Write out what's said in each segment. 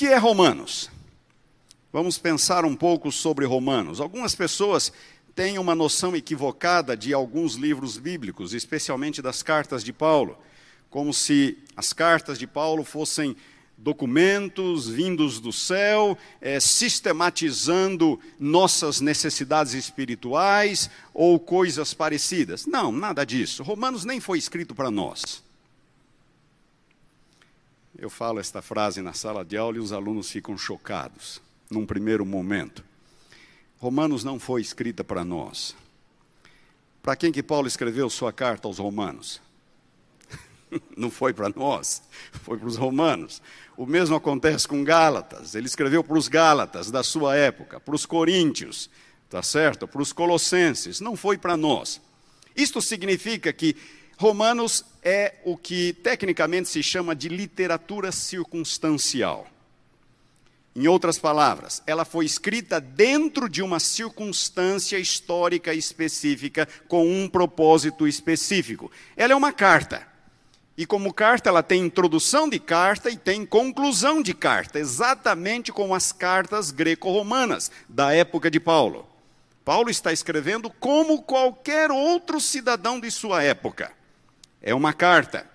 que é Romanos? Vamos pensar um pouco sobre Romanos. Algumas pessoas têm uma noção equivocada de alguns livros bíblicos, especialmente das cartas de Paulo, como se as cartas de Paulo fossem documentos vindos do céu, é, sistematizando nossas necessidades espirituais ou coisas parecidas. Não, nada disso. Romanos nem foi escrito para nós. Eu falo esta frase na sala de aula e os alunos ficam chocados, num primeiro momento. Romanos não foi escrita para nós. Para quem que Paulo escreveu sua carta aos Romanos? não foi para nós, foi para os romanos. O mesmo acontece com Gálatas. Ele escreveu para os Gálatas da sua época, para os coríntios, tá certo? Para os colossenses, não foi para nós. Isto significa que Romanos é o que tecnicamente se chama de literatura circunstancial. Em outras palavras, ela foi escrita dentro de uma circunstância histórica específica, com um propósito específico. Ela é uma carta. E como carta, ela tem introdução de carta e tem conclusão de carta, exatamente como as cartas greco-romanas da época de Paulo. Paulo está escrevendo como qualquer outro cidadão de sua época. É uma carta.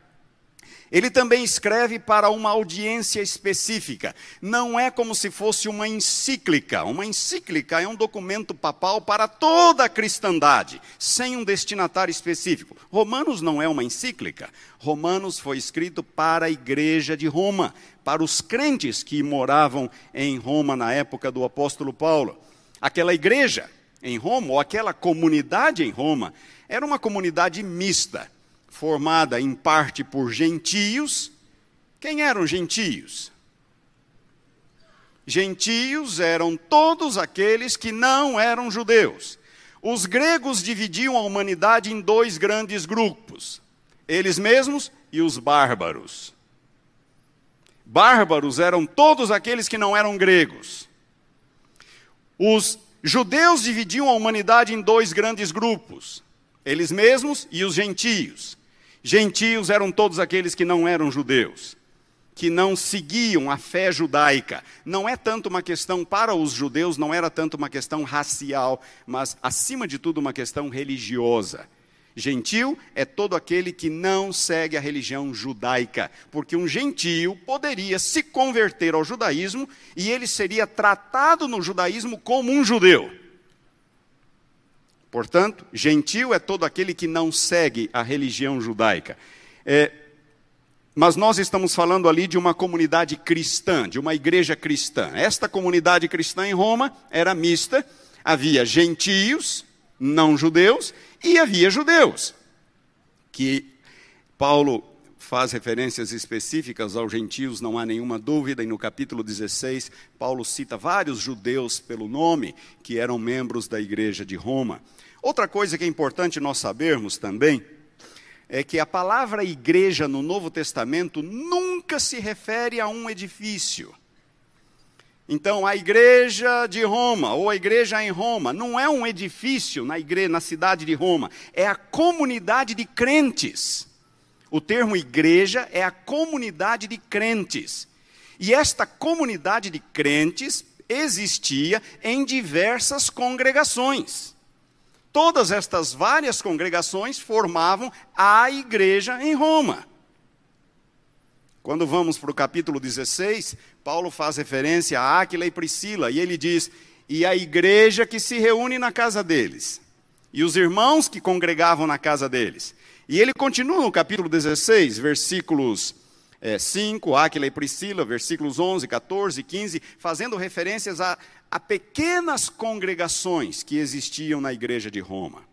Ele também escreve para uma audiência específica. Não é como se fosse uma encíclica. Uma encíclica é um documento papal para toda a cristandade, sem um destinatário específico. Romanos não é uma encíclica. Romanos foi escrito para a igreja de Roma, para os crentes que moravam em Roma na época do apóstolo Paulo. Aquela igreja em Roma, ou aquela comunidade em Roma, era uma comunidade mista formada em parte por gentios. Quem eram gentios? Gentios eram todos aqueles que não eram judeus. Os gregos dividiam a humanidade em dois grandes grupos: eles mesmos e os bárbaros. Bárbaros eram todos aqueles que não eram gregos. Os judeus dividiam a humanidade em dois grandes grupos: eles mesmos e os gentios. Gentios eram todos aqueles que não eram judeus, que não seguiam a fé judaica. Não é tanto uma questão para os judeus, não era tanto uma questão racial, mas acima de tudo uma questão religiosa. Gentil é todo aquele que não segue a religião judaica, porque um gentio poderia se converter ao judaísmo e ele seria tratado no judaísmo como um judeu. Portanto, gentil é todo aquele que não segue a religião judaica. É, mas nós estamos falando ali de uma comunidade cristã, de uma igreja cristã. Esta comunidade cristã em Roma era mista, havia gentios, não judeus, e havia judeus, que Paulo faz referências específicas aos gentios, não há nenhuma dúvida, e no capítulo 16, Paulo cita vários judeus pelo nome que eram membros da igreja de Roma. Outra coisa que é importante nós sabermos também é que a palavra igreja no Novo Testamento nunca se refere a um edifício. Então, a igreja de Roma, ou a igreja em Roma, não é um edifício na, igreja, na cidade de Roma, é a comunidade de crentes. O termo igreja é a comunidade de crentes. E esta comunidade de crentes existia em diversas congregações. Todas estas várias congregações formavam a igreja em Roma. Quando vamos para o capítulo 16, Paulo faz referência a Áquila e Priscila, e ele diz: e a igreja que se reúne na casa deles, e os irmãos que congregavam na casa deles. E ele continua no capítulo 16, versículos é, 5, Áquila e Priscila, versículos 11, 14 e 15, fazendo referências a, a pequenas congregações que existiam na igreja de Roma.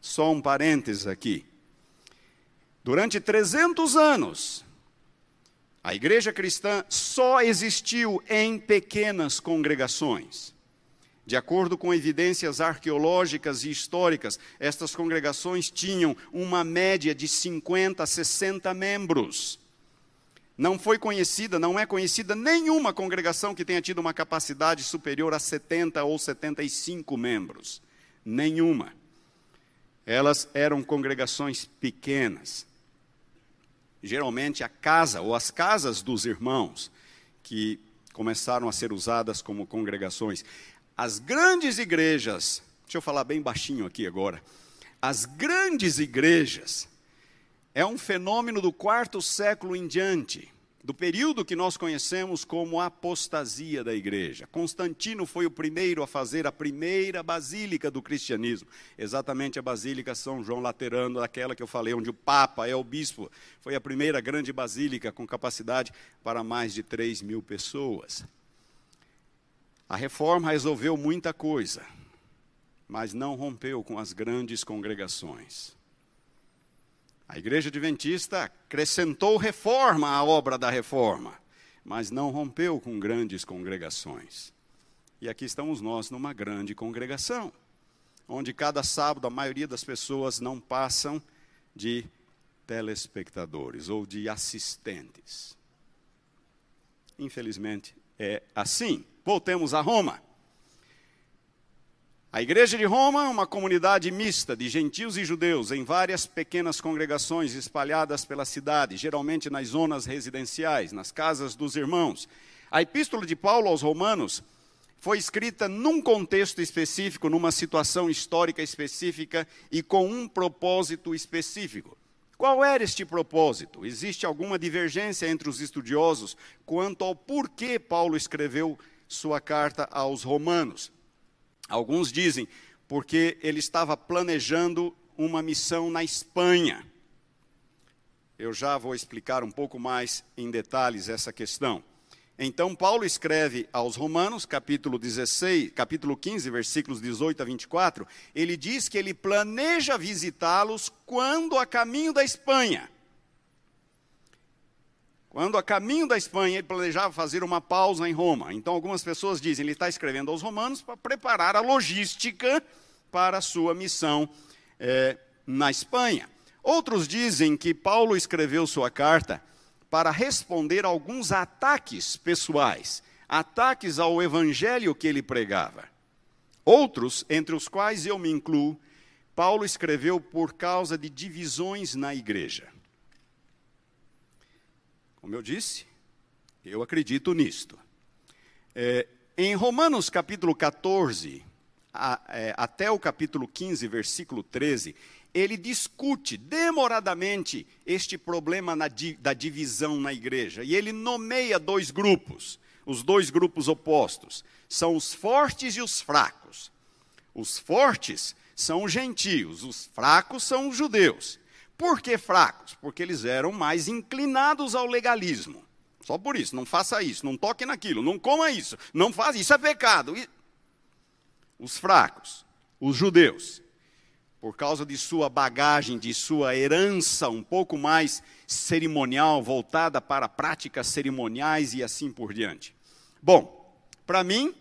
Só um parênteses aqui. Durante 300 anos, a igreja cristã só existiu em pequenas congregações. De acordo com evidências arqueológicas e históricas, estas congregações tinham uma média de 50 a 60 membros. Não foi conhecida, não é conhecida nenhuma congregação que tenha tido uma capacidade superior a 70 ou 75 membros. Nenhuma. Elas eram congregações pequenas. Geralmente a casa ou as casas dos irmãos, que começaram a ser usadas como congregações. As grandes igrejas, deixa eu falar bem baixinho aqui agora. As grandes igrejas é um fenômeno do quarto século em diante do período que nós conhecemos como apostasia da igreja. Constantino foi o primeiro a fazer a primeira basílica do cristianismo, exatamente a Basílica São João Laterano, aquela que eu falei, onde o Papa é o bispo. Foi a primeira grande basílica com capacidade para mais de 3 mil pessoas. A reforma resolveu muita coisa, mas não rompeu com as grandes congregações. A igreja adventista acrescentou reforma à obra da reforma, mas não rompeu com grandes congregações. E aqui estamos nós numa grande congregação, onde cada sábado a maioria das pessoas não passam de telespectadores ou de assistentes. Infelizmente é assim. Voltemos a Roma. A igreja de Roma é uma comunidade mista de gentios e judeus em várias pequenas congregações espalhadas pela cidade, geralmente nas zonas residenciais, nas casas dos irmãos. A epístola de Paulo aos Romanos foi escrita num contexto específico, numa situação histórica específica e com um propósito específico. Qual era este propósito? Existe alguma divergência entre os estudiosos quanto ao porquê Paulo escreveu sua carta aos Romanos. Alguns dizem porque ele estava planejando uma missão na Espanha. Eu já vou explicar um pouco mais em detalhes essa questão. Então Paulo escreve aos Romanos, capítulo 16, capítulo 15, versículos 18 a 24, ele diz que ele planeja visitá-los quando a caminho da Espanha. Quando a caminho da Espanha, ele planejava fazer uma pausa em Roma. Então, algumas pessoas dizem, ele está escrevendo aos romanos para preparar a logística para a sua missão é, na Espanha. Outros dizem que Paulo escreveu sua carta para responder a alguns ataques pessoais, ataques ao evangelho que ele pregava. Outros, entre os quais eu me incluo, Paulo escreveu por causa de divisões na igreja. Como eu disse, eu acredito nisto. É, em Romanos capítulo 14, a, é, até o capítulo 15, versículo 13, ele discute demoradamente este problema na, da divisão na igreja. E ele nomeia dois grupos, os dois grupos opostos. São os fortes e os fracos. Os fortes são os gentios, os fracos são os judeus. Por que fracos? Porque eles eram mais inclinados ao legalismo. Só por isso, não faça isso, não toque naquilo, não coma isso, não faça isso, é pecado. Os fracos, os judeus, por causa de sua bagagem, de sua herança um pouco mais cerimonial, voltada para práticas cerimoniais e assim por diante. Bom, para mim,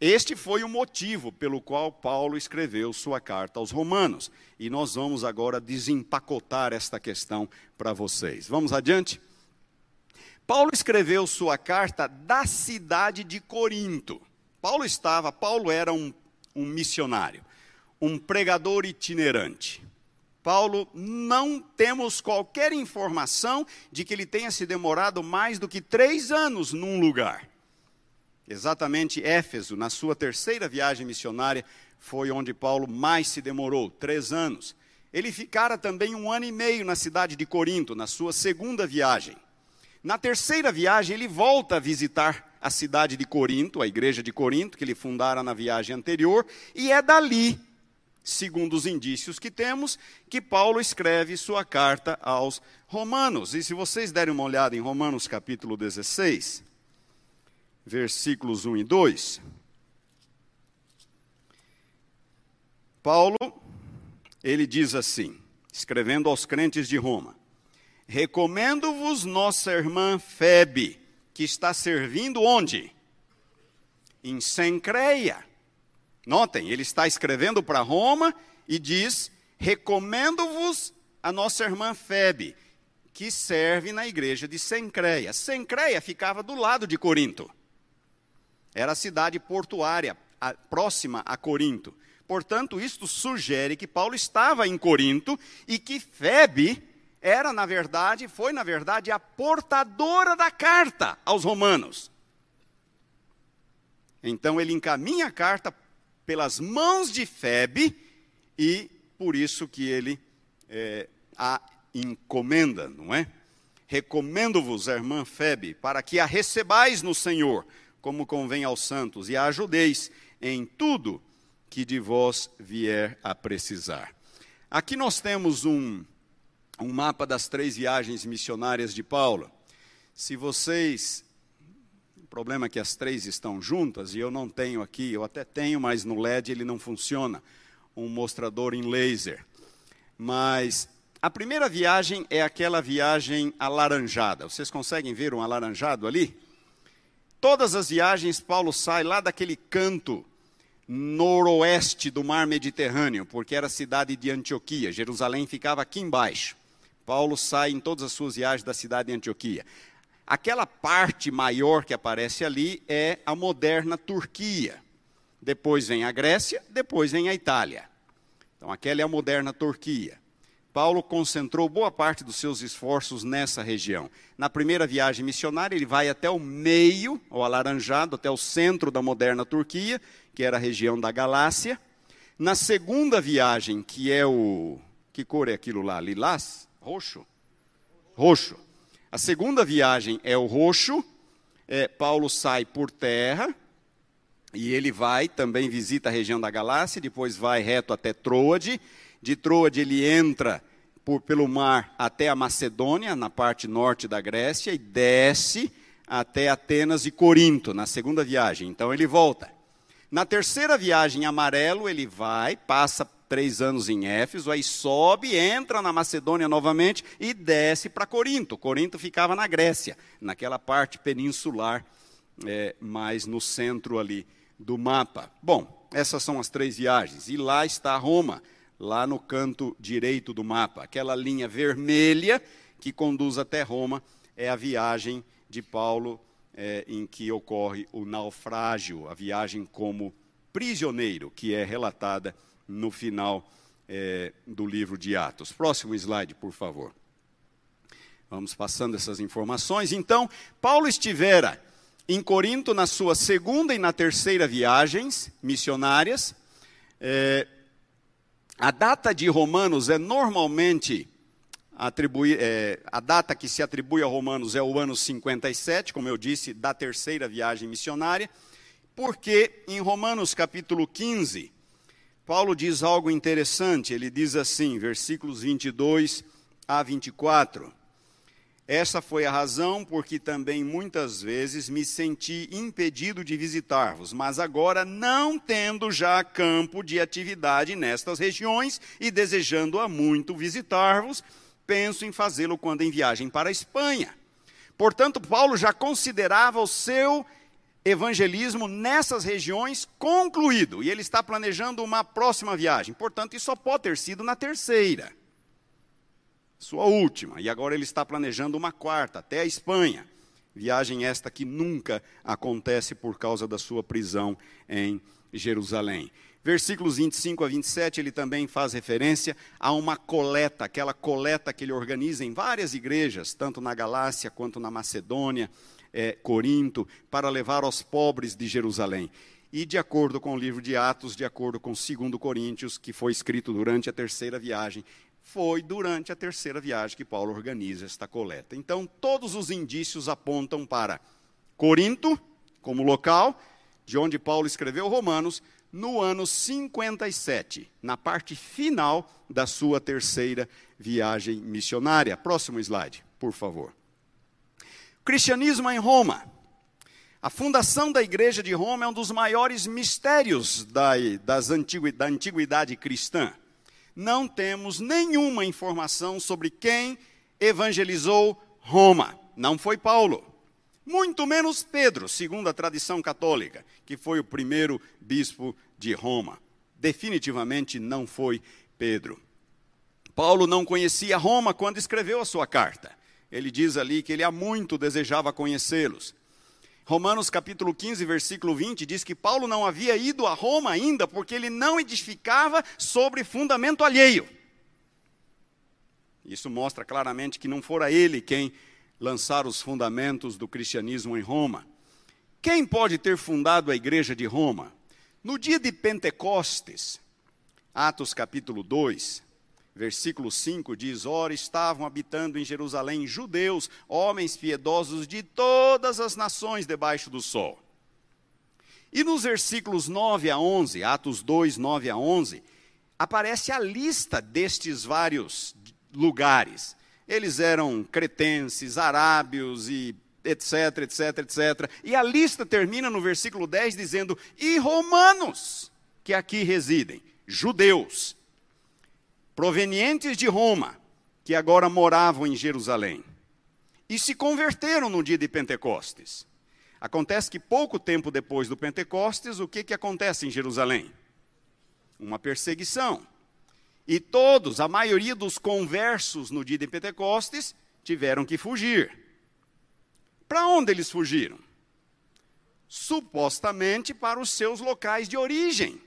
este foi o motivo pelo qual Paulo escreveu sua carta aos Romanos. E nós vamos agora desempacotar esta questão para vocês. Vamos adiante? Paulo escreveu sua carta da cidade de Corinto. Paulo estava, Paulo era um, um missionário, um pregador itinerante. Paulo, não temos qualquer informação de que ele tenha se demorado mais do que três anos num lugar. Exatamente Éfeso, na sua terceira viagem missionária, foi onde Paulo mais se demorou três anos. Ele ficara também um ano e meio na cidade de Corinto, na sua segunda viagem. Na terceira viagem, ele volta a visitar a cidade de Corinto, a igreja de Corinto, que ele fundara na viagem anterior, e é dali, segundo os indícios que temos, que Paulo escreve sua carta aos Romanos. E se vocês derem uma olhada em Romanos capítulo 16 versículos 1 e 2. Paulo, ele diz assim, escrevendo aos crentes de Roma: Recomendo-vos nossa irmã Febe, que está servindo onde? Em Sencreia. Notem, ele está escrevendo para Roma e diz: Recomendo-vos a nossa irmã Febe, que serve na igreja de Sencreia. Sencreia ficava do lado de Corinto. Era a cidade portuária, a, próxima a Corinto. Portanto, isto sugere que Paulo estava em Corinto e que Febe era, na verdade, foi, na verdade, a portadora da carta aos romanos. Então ele encaminha a carta pelas mãos de Febe e por isso que ele é, a encomenda, não é? Recomendo-vos, irmã Febe, para que a recebais no Senhor, como convém aos santos, e a ajudeis em tudo que de vós vier a precisar. Aqui nós temos um, um mapa das três viagens missionárias de Paulo. Se vocês. O problema é que as três estão juntas e eu não tenho aqui, eu até tenho, mas no LED ele não funciona um mostrador em laser. Mas a primeira viagem é aquela viagem alaranjada. Vocês conseguem ver um alaranjado ali? Todas as viagens, Paulo sai lá daquele canto noroeste do mar Mediterrâneo, porque era a cidade de Antioquia. Jerusalém ficava aqui embaixo. Paulo sai em todas as suas viagens da cidade de Antioquia. Aquela parte maior que aparece ali é a moderna Turquia. Depois vem a Grécia, depois vem a Itália. Então, aquela é a moderna Turquia. Paulo concentrou boa parte dos seus esforços nessa região. Na primeira viagem missionária, ele vai até o meio, o alaranjado, até o centro da moderna Turquia, que era a região da Galácia. Na segunda viagem, que é o. Que cor é aquilo lá? Lilás? Roxo? Roxo. A segunda viagem é o roxo. É, Paulo sai por terra, e ele vai, também visita a região da Galácia, depois vai reto até Troade. De Troade ele entra por, pelo mar até a Macedônia, na parte norte da Grécia, e desce até Atenas e Corinto, na segunda viagem. Então ele volta. Na terceira viagem, amarelo, ele vai, passa três anos em Éfeso, aí sobe, entra na Macedônia novamente e desce para Corinto. Corinto ficava na Grécia, naquela parte peninsular, é, mais no centro ali do mapa. Bom, essas são as três viagens. E lá está Roma, lá no canto direito do mapa. Aquela linha vermelha que conduz até Roma é a viagem de Paulo é, em que ocorre o naufrágio, a viagem como prisioneiro, que é relatada no final é, do livro de Atos. Próximo slide, por favor. Vamos passando essas informações. Então, Paulo estivera em Corinto na sua segunda e na terceira viagens missionárias. É, a data de Romanos é normalmente atribui, é, a data que se atribui a Romanos é o ano 57, como eu disse, da terceira viagem missionária, porque em Romanos capítulo 15, Paulo diz algo interessante, ele diz assim, versículos 22 a 24. Essa foi a razão porque também muitas vezes me senti impedido de visitar-vos, mas agora, não tendo já campo de atividade nestas regiões e desejando há muito visitar-vos, penso em fazê-lo quando em viagem para a Espanha. Portanto, Paulo já considerava o seu evangelismo nessas regiões concluído e ele está planejando uma próxima viagem. Portanto, isso só pode ter sido na terceira sua última, e agora ele está planejando uma quarta, até a Espanha. Viagem esta que nunca acontece por causa da sua prisão em Jerusalém. Versículos 25 a 27, ele também faz referência a uma coleta, aquela coleta que ele organiza em várias igrejas, tanto na Galácia quanto na Macedônia, é, Corinto, para levar aos pobres de Jerusalém. E de acordo com o livro de Atos, de acordo com 2 Coríntios, que foi escrito durante a terceira viagem, foi durante a terceira viagem que Paulo organiza esta coleta. Então, todos os indícios apontam para Corinto, como local, de onde Paulo escreveu Romanos, no ano 57, na parte final da sua terceira viagem missionária. Próximo slide, por favor. Cristianismo em Roma. A fundação da igreja de Roma é um dos maiores mistérios da, das da antiguidade cristã não temos nenhuma informação sobre quem evangelizou Roma. Não foi Paulo. Muito menos Pedro, segundo a tradição católica, que foi o primeiro bispo de Roma. Definitivamente não foi Pedro. Paulo não conhecia Roma quando escreveu a sua carta. Ele diz ali que ele há muito desejava conhecê-los. Romanos capítulo 15, versículo 20 diz que Paulo não havia ido a Roma ainda porque ele não edificava sobre fundamento alheio. Isso mostra claramente que não fora ele quem lançar os fundamentos do cristianismo em Roma. Quem pode ter fundado a igreja de Roma? No dia de Pentecostes, Atos capítulo 2, versículo 5 diz: Ora, estavam habitando em Jerusalém judeus, homens piedosos de todas as nações debaixo do sol. E nos versículos 9 a 11, Atos 2, 9 a 11, aparece a lista destes vários lugares. Eles eram cretenses, arábios e etc, etc, etc. E a lista termina no versículo 10 dizendo: e romanos que aqui residem, judeus, provenientes de Roma, que agora moravam em Jerusalém, e se converteram no dia de Pentecostes. Acontece que pouco tempo depois do Pentecostes, o que, que acontece em Jerusalém? Uma perseguição. E todos, a maioria dos conversos no dia de Pentecostes, tiveram que fugir. Para onde eles fugiram? Supostamente para os seus locais de origem.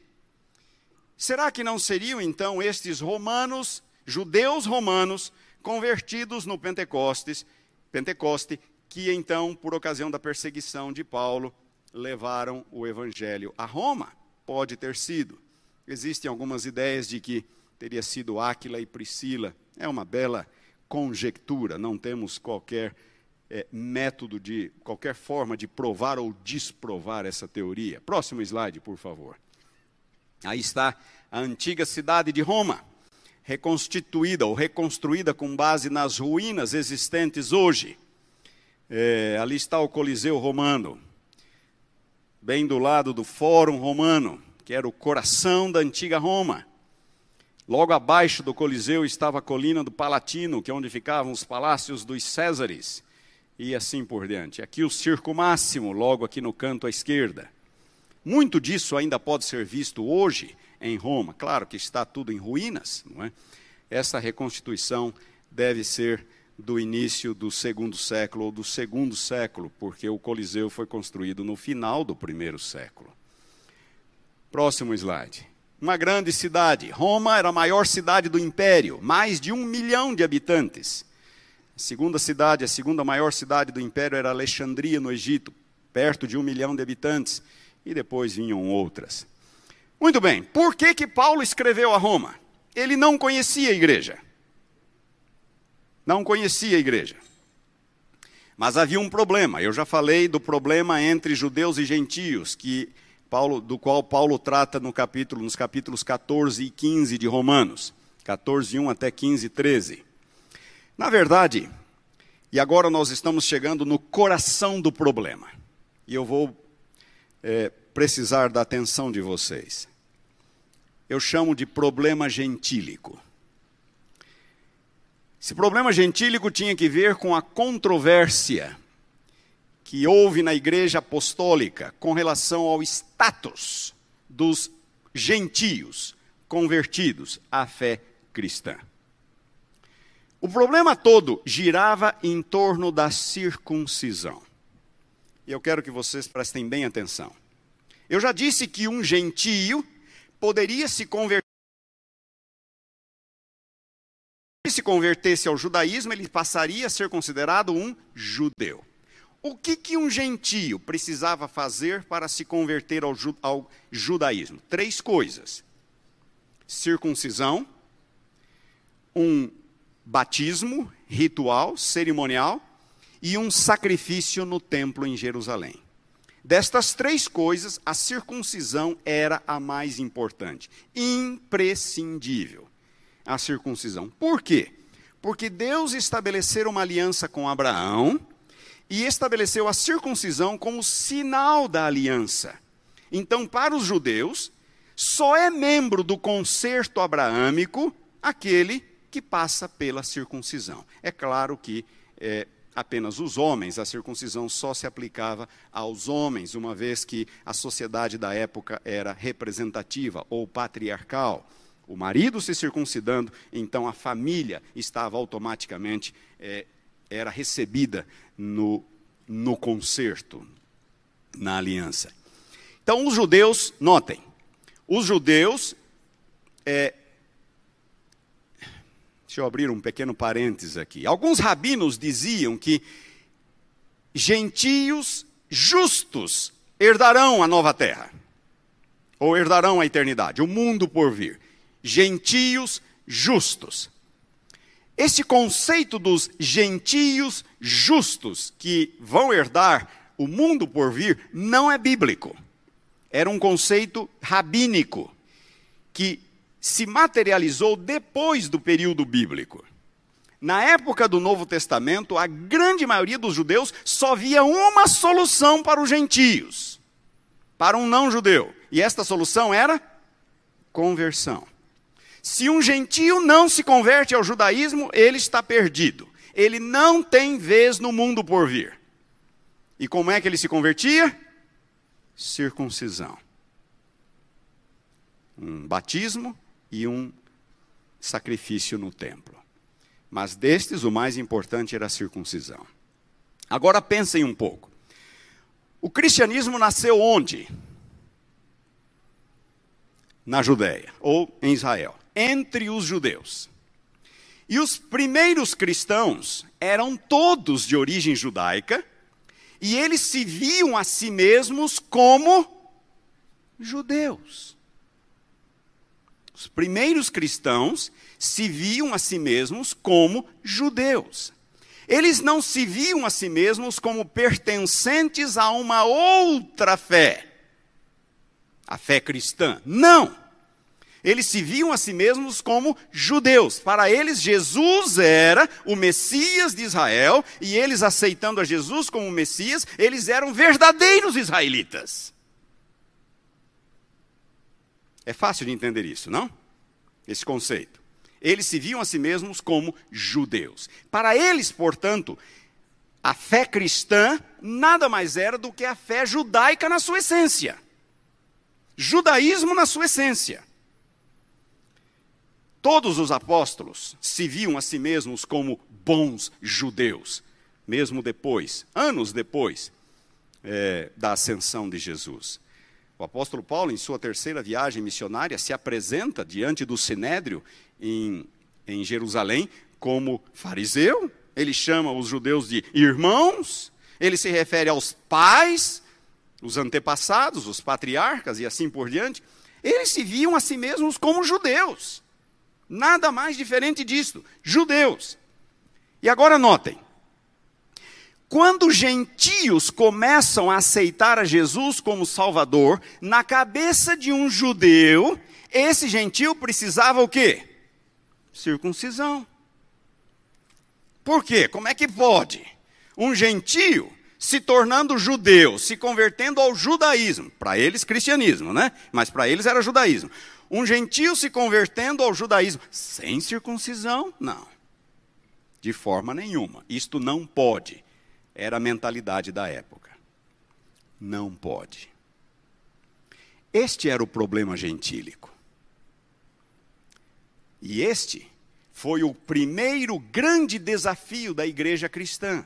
Será que não seriam então estes romanos, judeus romanos, convertidos no Pentecostes, Pentecoste, que então, por ocasião da perseguição de Paulo, levaram o evangelho a Roma? Pode ter sido. Existem algumas ideias de que teria sido Áquila e Priscila. É uma bela conjectura, não temos qualquer é, método de qualquer forma de provar ou desprovar essa teoria. Próximo slide, por favor. Aí está a antiga cidade de Roma, reconstituída ou reconstruída com base nas ruínas existentes hoje. É, ali está o Coliseu Romano, bem do lado do Fórum Romano, que era o coração da antiga Roma. Logo abaixo do Coliseu estava a colina do Palatino, que é onde ficavam os palácios dos Césares e assim por diante. Aqui o circo máximo, logo aqui no canto à esquerda. Muito disso ainda pode ser visto hoje em Roma. Claro que está tudo em ruínas, não é? Essa reconstituição deve ser do início do segundo século ou do segundo século, porque o Coliseu foi construído no final do primeiro século. Próximo slide. Uma grande cidade. Roma era a maior cidade do império, mais de um milhão de habitantes. A segunda cidade, a segunda maior cidade do império era Alexandria, no Egito, perto de um milhão de habitantes, e depois vinham outras. Muito bem, por que, que Paulo escreveu a Roma? Ele não conhecia a igreja. Não conhecia a igreja. Mas havia um problema. Eu já falei do problema entre judeus e gentios, que Paulo, do qual Paulo trata no capítulo, nos capítulos 14 e 15 de Romanos. 14, 1 até 15, 13. Na verdade, e agora nós estamos chegando no coração do problema, e eu vou é, precisar da atenção de vocês. Eu chamo de problema gentílico. Esse problema gentílico tinha que ver com a controvérsia que houve na igreja apostólica com relação ao status dos gentios convertidos à fé cristã. O problema todo girava em torno da circuncisão. E eu quero que vocês prestem bem atenção. Eu já disse que um gentio poderia se converter. Se se convertesse ao judaísmo, ele passaria a ser considerado um judeu. O que, que um gentio precisava fazer para se converter ao, ju ao judaísmo? Três coisas: circuncisão, um batismo ritual, cerimonial e um sacrifício no templo em Jerusalém. Destas três coisas, a circuncisão era a mais importante, imprescindível. A circuncisão. Por quê? Porque Deus estabeleceu uma aliança com Abraão e estabeleceu a circuncisão como sinal da aliança. Então, para os judeus, só é membro do concerto abraâmico aquele que passa pela circuncisão. É claro que é, apenas os homens, a circuncisão só se aplicava aos homens, uma vez que a sociedade da época era representativa ou patriarcal. O marido se circuncidando, então a família estava automaticamente, é, era recebida no, no concerto, na aliança. Então, os judeus, notem, os judeus é, Deixa eu abrir um pequeno parênteses aqui. Alguns rabinos diziam que gentios justos herdarão a nova terra, ou herdarão a eternidade, o mundo por vir. Gentios justos. Esse conceito dos gentios justos que vão herdar o mundo por vir não é bíblico. Era um conceito rabínico que se materializou depois do período bíblico. Na época do Novo Testamento, a grande maioria dos judeus só via uma solução para os gentios, para um não-judeu. E esta solução era conversão. Se um gentio não se converte ao judaísmo, ele está perdido. Ele não tem vez no mundo por vir. E como é que ele se convertia? Circuncisão. Um batismo e um sacrifício no templo. Mas destes, o mais importante era a circuncisão. Agora pensem um pouco. O cristianismo nasceu onde? Na Judéia, ou em Israel, entre os judeus. E os primeiros cristãos eram todos de origem judaica, e eles se viam a si mesmos como judeus. Os primeiros cristãos se viam a si mesmos como judeus. Eles não se viam a si mesmos como pertencentes a uma outra fé, a fé cristã. Não! Eles se viam a si mesmos como judeus. Para eles, Jesus era o Messias de Israel, e eles, aceitando a Jesus como Messias, eles eram verdadeiros israelitas. É fácil de entender isso, não? Esse conceito. Eles se viam a si mesmos como judeus. Para eles, portanto, a fé cristã nada mais era do que a fé judaica na sua essência. Judaísmo na sua essência. Todos os apóstolos se viam a si mesmos como bons judeus, mesmo depois, anos depois é, da ascensão de Jesus. O apóstolo Paulo, em sua terceira viagem missionária, se apresenta diante do sinédrio em, em Jerusalém como fariseu. Ele chama os judeus de irmãos. Ele se refere aos pais, os antepassados, os patriarcas e assim por diante. Eles se viam a si mesmos como judeus. Nada mais diferente disso. Judeus. E agora notem: quando gentios começam a aceitar a Jesus como Salvador, na cabeça de um judeu, esse gentio precisava o quê? Circuncisão. Por quê? Como é que pode? Um gentio se tornando judeu, se convertendo ao judaísmo, para eles cristianismo, né? Mas para eles era judaísmo. Um gentio se convertendo ao judaísmo sem circuncisão? Não. De forma nenhuma. Isto não pode. Era a mentalidade da época. Não pode. Este era o problema gentílico. E este foi o primeiro grande desafio da igreja cristã.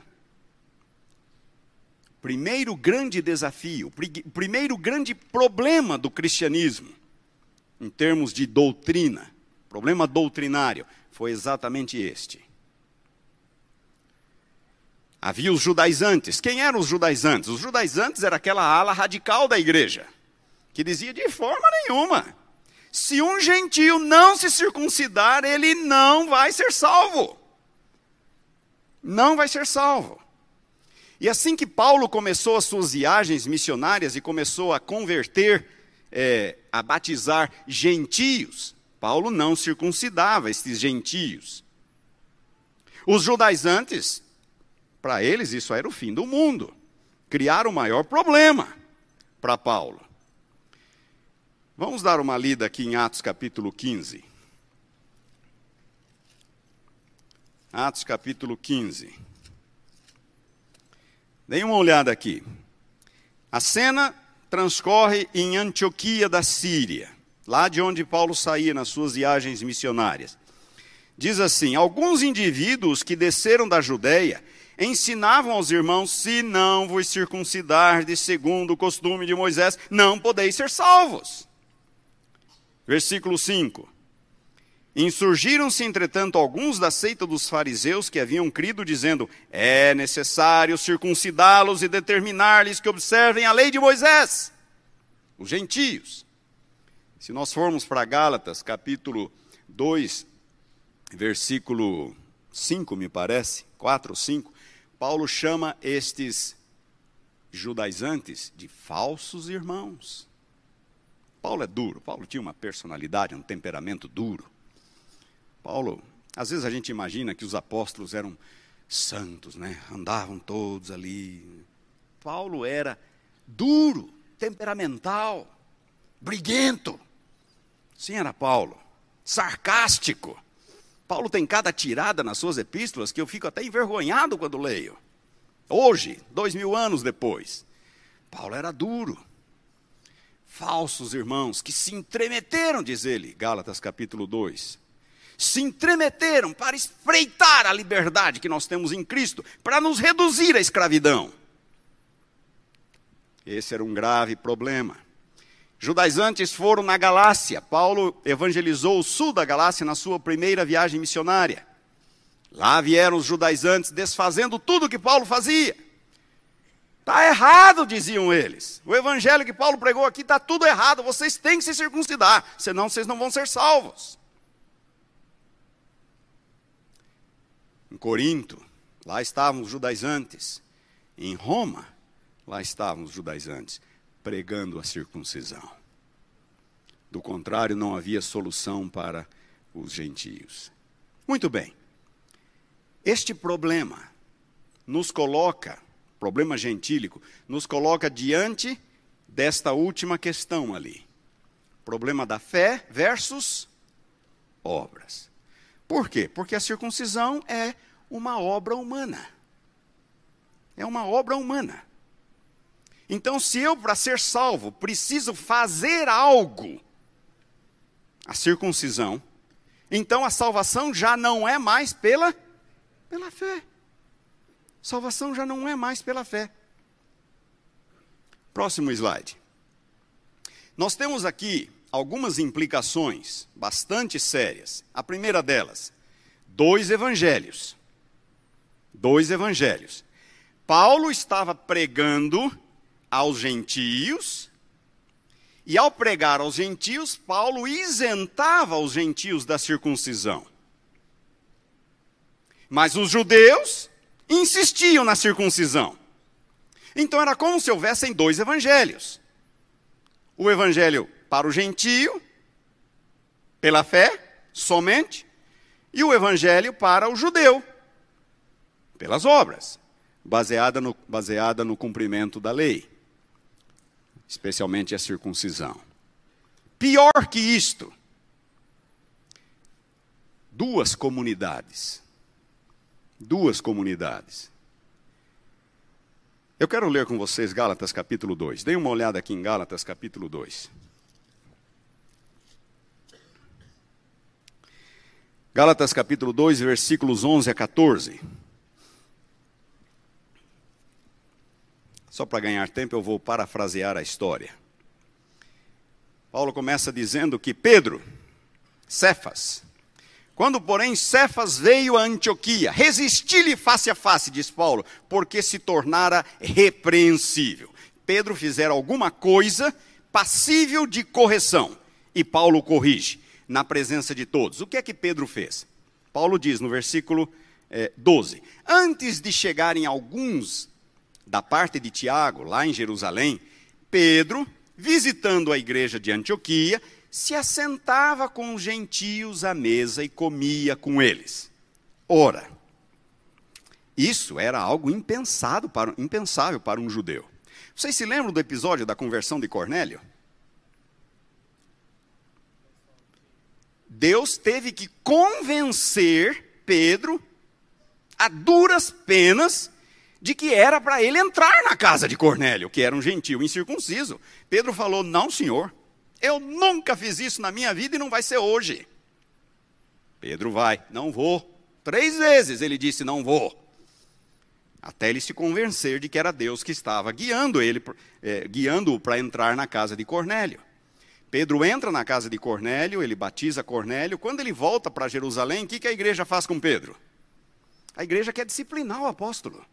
Primeiro grande desafio, primeiro grande problema do cristianismo, em termos de doutrina, problema doutrinário, foi exatamente este. Havia os judaizantes. Quem eram os judaizantes? Os judaizantes era aquela ala radical da igreja, que dizia de forma nenhuma. Se um gentio não se circuncidar, ele não vai ser salvo. Não vai ser salvo. E assim que Paulo começou as suas viagens missionárias e começou a converter, é, a batizar gentios, Paulo não circuncidava esses gentios. Os judaizantes para eles, isso era o fim do mundo. Criaram o maior problema para Paulo. Vamos dar uma lida aqui em Atos capítulo 15. Atos capítulo 15. Deem uma olhada aqui. A cena transcorre em Antioquia da Síria, lá de onde Paulo saía nas suas viagens missionárias. Diz assim: Alguns indivíduos que desceram da Judéia ensinavam aos irmãos: se não vos circuncidar de segundo o costume de Moisés, não podeis ser salvos. Versículo 5. Insurgiram-se, entretanto, alguns da seita dos fariseus que haviam crido, dizendo: É necessário circuncidá-los e determinar-lhes que observem a lei de Moisés, os gentios. Se nós formos para Gálatas, capítulo 2, versículo 5, me parece, 4 ou 5, Paulo chama estes judaizantes de falsos irmãos. Paulo é duro, Paulo tinha uma personalidade, um temperamento duro. Paulo, às vezes a gente imagina que os apóstolos eram santos, né? Andavam todos ali. Paulo era duro, temperamental, briguento. Sim, era Paulo. Sarcástico. Paulo tem cada tirada nas suas epístolas que eu fico até envergonhado quando leio. Hoje, dois mil anos depois, Paulo era duro. Falsos irmãos que se entremeteram, diz ele, Gálatas capítulo 2, se entremeteram para espreitar a liberdade que nós temos em Cristo, para nos reduzir à escravidão. Esse era um grave problema. Judaizantes foram na Galácia. Paulo evangelizou o sul da Galácia na sua primeira viagem missionária. Lá vieram os judaizantes desfazendo tudo que Paulo fazia. Está errado, diziam eles. O evangelho que Paulo pregou aqui está tudo errado. Vocês têm que se circuncidar, senão vocês não vão ser salvos. Em Corinto, lá estavam os judaizantes. Em Roma, lá estavam os judaizantes, pregando a circuncisão. Do contrário, não havia solução para os gentios. Muito bem. Este problema nos coloca, problema gentílico, nos coloca diante desta última questão ali. Problema da fé versus obras. Por quê? Porque a circuncisão é uma obra humana. É uma obra humana. Então, se eu, para ser salvo, preciso fazer algo, a circuncisão, então a salvação já não é mais pela, pela fé. Salvação já não é mais pela fé. Próximo slide. Nós temos aqui algumas implicações bastante sérias. A primeira delas, dois evangelhos. Dois evangelhos. Paulo estava pregando aos gentios, e ao pregar aos gentios, Paulo isentava os gentios da circuncisão. Mas os judeus insistiam na circuncisão. Então era como se houvessem dois evangelhos. O evangelho para o gentio, pela fé, somente, e o evangelho para o judeu, pelas obras, baseada no, baseada no cumprimento da lei, especialmente a circuncisão. Pior que isto, duas comunidades. Duas comunidades. Eu quero ler com vocês Gálatas capítulo 2. Deem uma olhada aqui em Gálatas capítulo 2. Gálatas capítulo 2, versículos 11 a 14. Só para ganhar tempo, eu vou parafrasear a história. Paulo começa dizendo que Pedro, Cefas, quando, porém, Cefas veio a Antioquia, resisti-lhe face a face, diz Paulo, porque se tornara repreensível. Pedro fizera alguma coisa passível de correção, e Paulo corrige na presença de todos. O que é que Pedro fez? Paulo diz no versículo é, 12: Antes de chegarem alguns da parte de Tiago, lá em Jerusalém, Pedro, visitando a igreja de Antioquia, se assentava com os gentios à mesa e comia com eles. Ora, isso era algo impensado para, impensável para um judeu. Vocês se lembram do episódio da conversão de Cornélio? Deus teve que convencer Pedro, a duras penas, de que era para ele entrar na casa de Cornélio, que era um gentil incircunciso. Pedro falou: Não, senhor, eu nunca fiz isso na minha vida e não vai ser hoje. Pedro vai, não vou. Três vezes ele disse: Não vou. Até ele se convencer de que era Deus que estava guiando ele, é, guiando-o para entrar na casa de Cornélio. Pedro entra na casa de Cornélio, ele batiza Cornélio. Quando ele volta para Jerusalém, o que, que a igreja faz com Pedro? A igreja quer disciplinar o apóstolo.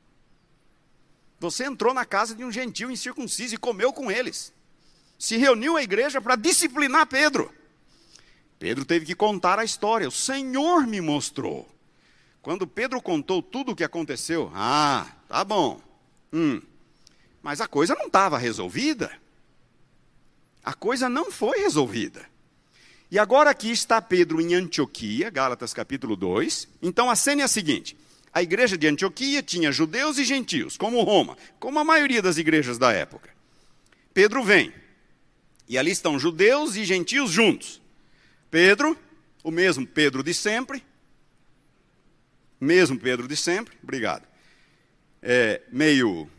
Você entrou na casa de um gentil incircunciso e comeu com eles. Se reuniu a igreja para disciplinar Pedro. Pedro teve que contar a história. O Senhor me mostrou. Quando Pedro contou tudo o que aconteceu, ah, tá bom. Hum, mas a coisa não estava resolvida. A coisa não foi resolvida. E agora aqui está Pedro em Antioquia, Gálatas capítulo 2. Então a cena é a seguinte: a igreja de Antioquia tinha judeus e gentios, como Roma, como a maioria das igrejas da época. Pedro vem, e ali estão judeus e gentios juntos. Pedro, o mesmo Pedro de sempre, mesmo Pedro de sempre, obrigado. É, meio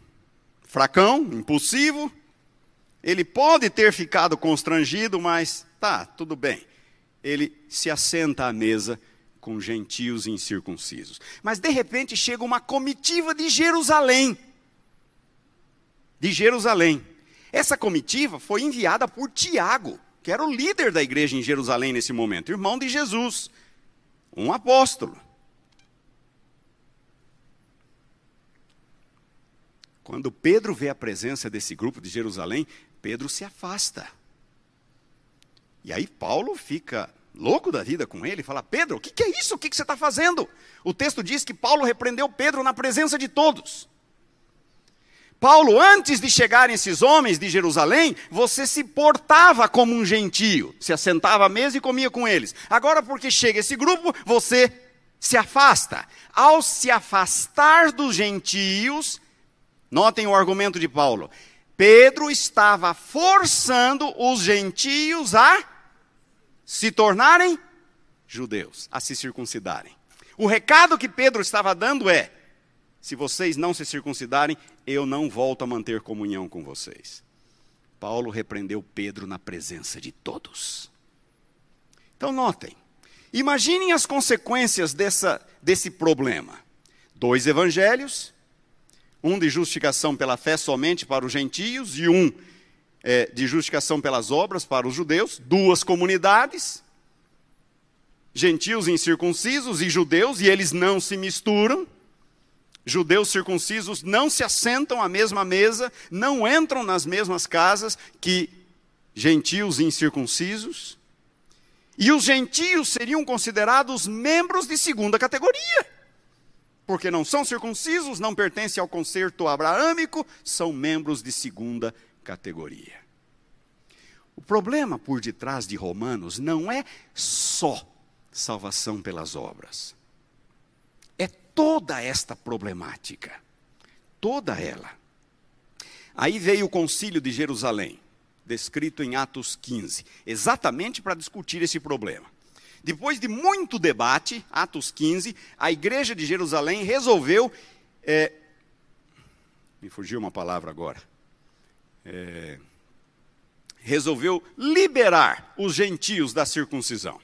fracão, impulsivo. Ele pode ter ficado constrangido, mas tá, tudo bem. Ele se assenta à mesa com gentios incircuncisos. Mas de repente chega uma comitiva de Jerusalém. De Jerusalém. Essa comitiva foi enviada por Tiago, que era o líder da igreja em Jerusalém nesse momento, irmão de Jesus, um apóstolo. Quando Pedro vê a presença desse grupo de Jerusalém, Pedro se afasta. E aí Paulo fica louco da vida com ele, fala: Pedro, o que, que, é isso? O que, que você está fazendo? O texto diz que Paulo repreendeu Pedro na presença de todos. Paulo, antes de chegarem esses homens de Jerusalém, você se portava como um gentio, se assentava à mesa e comia com eles. Agora, porque chega esse grupo, você se afasta. Ao se afastar dos gentios, Notem o argumento de Paulo. Pedro estava forçando os gentios a se tornarem judeus, a se circuncidarem. O recado que Pedro estava dando é: se vocês não se circuncidarem, eu não volto a manter comunhão com vocês. Paulo repreendeu Pedro na presença de todos. Então, notem, imaginem as consequências dessa, desse problema: dois evangelhos, um de justificação pela fé somente para os gentios e um é, de justificação pelas obras para os judeus, duas comunidades, gentios incircuncisos e judeus, e eles não se misturam. Judeus circuncisos não se assentam à mesma mesa, não entram nas mesmas casas que gentios incircuncisos. E os gentios seriam considerados membros de segunda categoria porque não são circuncisos, não pertencem ao concerto abraâmico, são membros de segunda categoria. O problema por detrás de Romanos não é só salvação pelas obras. É toda esta problemática. Toda ela. Aí veio o concílio de Jerusalém, descrito em Atos 15, exatamente para discutir esse problema. Depois de muito debate, Atos 15, a igreja de Jerusalém resolveu. É, me fugiu uma palavra agora. É, resolveu liberar os gentios da circuncisão.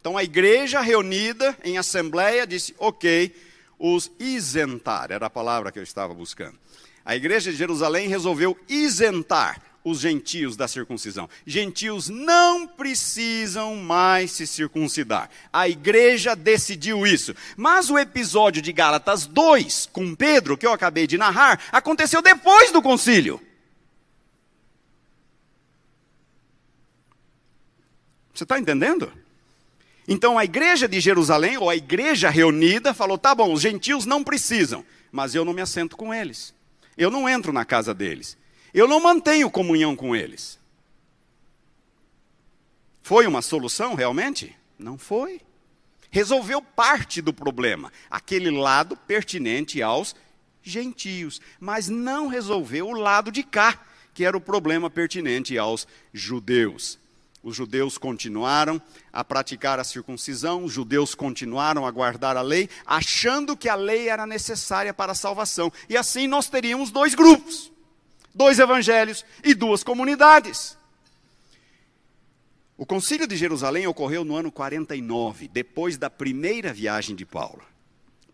Então a igreja reunida em assembleia disse: ok, os isentar, era a palavra que eu estava buscando. A igreja de Jerusalém resolveu isentar os gentios da circuncisão. Gentios não precisam mais se circuncidar. A igreja decidiu isso. Mas o episódio de Gálatas 2, com Pedro, que eu acabei de narrar, aconteceu depois do concílio. Você está entendendo? Então a igreja de Jerusalém, ou a igreja reunida, falou: tá bom, os gentios não precisam, mas eu não me assento com eles. Eu não entro na casa deles eu não mantenho comunhão com eles. Foi uma solução realmente? Não foi. Resolveu parte do problema, aquele lado pertinente aos gentios, mas não resolveu o lado de cá, que era o problema pertinente aos judeus. Os judeus continuaram a praticar a circuncisão, os judeus continuaram a guardar a lei, achando que a lei era necessária para a salvação. E assim nós teríamos dois grupos dois evangelhos e duas comunidades. O concílio de Jerusalém ocorreu no ano 49, depois da primeira viagem de Paulo.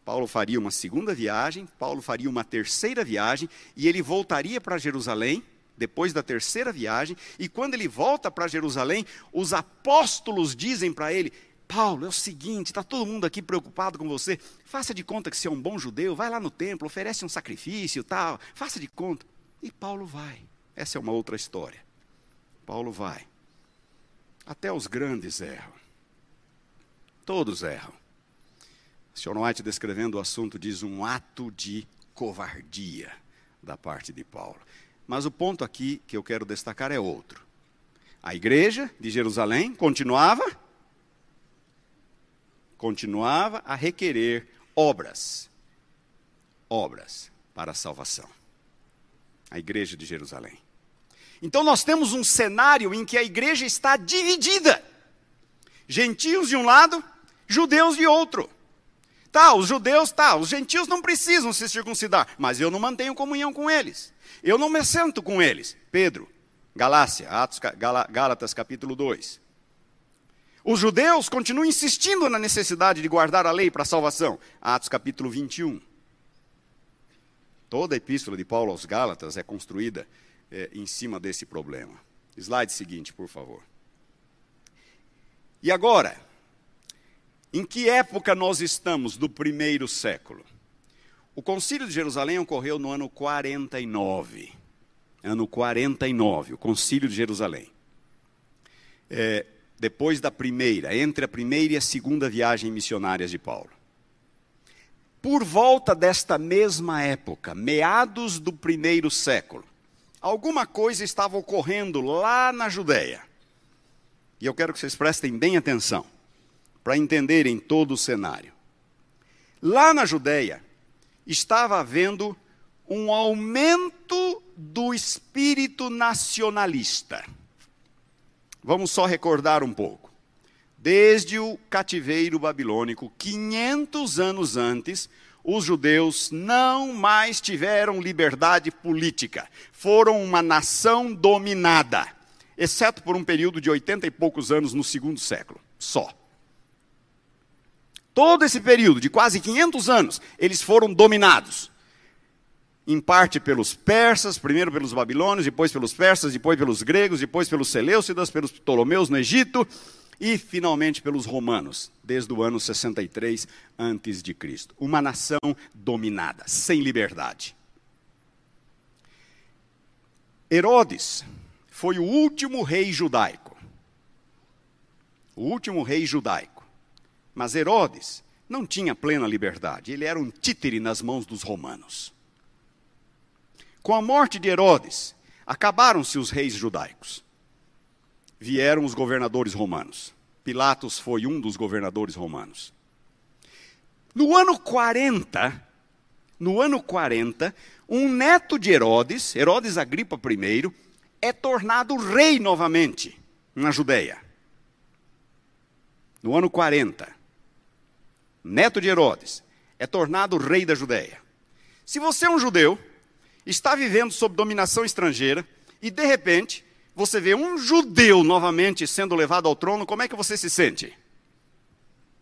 Paulo faria uma segunda viagem, Paulo faria uma terceira viagem, e ele voltaria para Jerusalém depois da terceira viagem, e quando ele volta para Jerusalém, os apóstolos dizem para ele: Paulo, é o seguinte, está todo mundo aqui preocupado com você. Faça de conta que você é um bom judeu, vai lá no templo, oferece um sacrifício, tal. Faça de conta. E Paulo vai. Essa é uma outra história. Paulo vai. Até os grandes erram. Todos erram. Sr. White, descrevendo o assunto, diz um ato de covardia da parte de Paulo. Mas o ponto aqui que eu quero destacar é outro. A igreja de Jerusalém continuava continuava a requerer obras. Obras para a salvação. A igreja de Jerusalém. Então nós temos um cenário em que a igreja está dividida. Gentios de um lado, judeus de outro. Tá, os judeus, tá, os gentios não precisam se circuncidar, mas eu não mantenho comunhão com eles. Eu não me sento com eles. Pedro, Galácia, Atos, Gálatas capítulo 2. Os judeus continuam insistindo na necessidade de guardar a lei para a salvação. Atos capítulo 21. Toda a epístola de Paulo aos Gálatas é construída é, em cima desse problema. Slide seguinte, por favor. E agora, em que época nós estamos do primeiro século? O Concílio de Jerusalém ocorreu no ano 49. Ano 49, o Concílio de Jerusalém. É, depois da primeira, entre a primeira e a segunda viagem missionárias de Paulo. Por volta desta mesma época, meados do primeiro século, alguma coisa estava ocorrendo lá na Judéia. E eu quero que vocês prestem bem atenção, para entenderem todo o cenário. Lá na Judéia, estava havendo um aumento do espírito nacionalista. Vamos só recordar um pouco. Desde o cativeiro babilônico, 500 anos antes, os judeus não mais tiveram liberdade política. Foram uma nação dominada, exceto por um período de 80 e poucos anos no segundo século, só. Todo esse período de quase 500 anos, eles foram dominados em parte pelos persas, primeiro pelos babilônios, depois pelos persas, depois pelos gregos, depois pelos seleucidas, pelos ptolomeus no Egito e finalmente pelos romanos, desde o ano 63 antes de Cristo. Uma nação dominada, sem liberdade. Herodes foi o último rei judaico. O último rei judaico. Mas Herodes não tinha plena liberdade, ele era um títere nas mãos dos romanos. Com a morte de Herodes, acabaram-se os reis judaicos. Vieram os governadores romanos. Pilatos foi um dos governadores romanos. No ano 40, no ano 40, um neto de Herodes, Herodes Agripa I, é tornado rei novamente na Judéia. No ano 40, neto de Herodes é tornado rei da Judéia. Se você é um judeu, está vivendo sob dominação estrangeira e, de repente, você vê um judeu novamente sendo levado ao trono, como é que você se sente?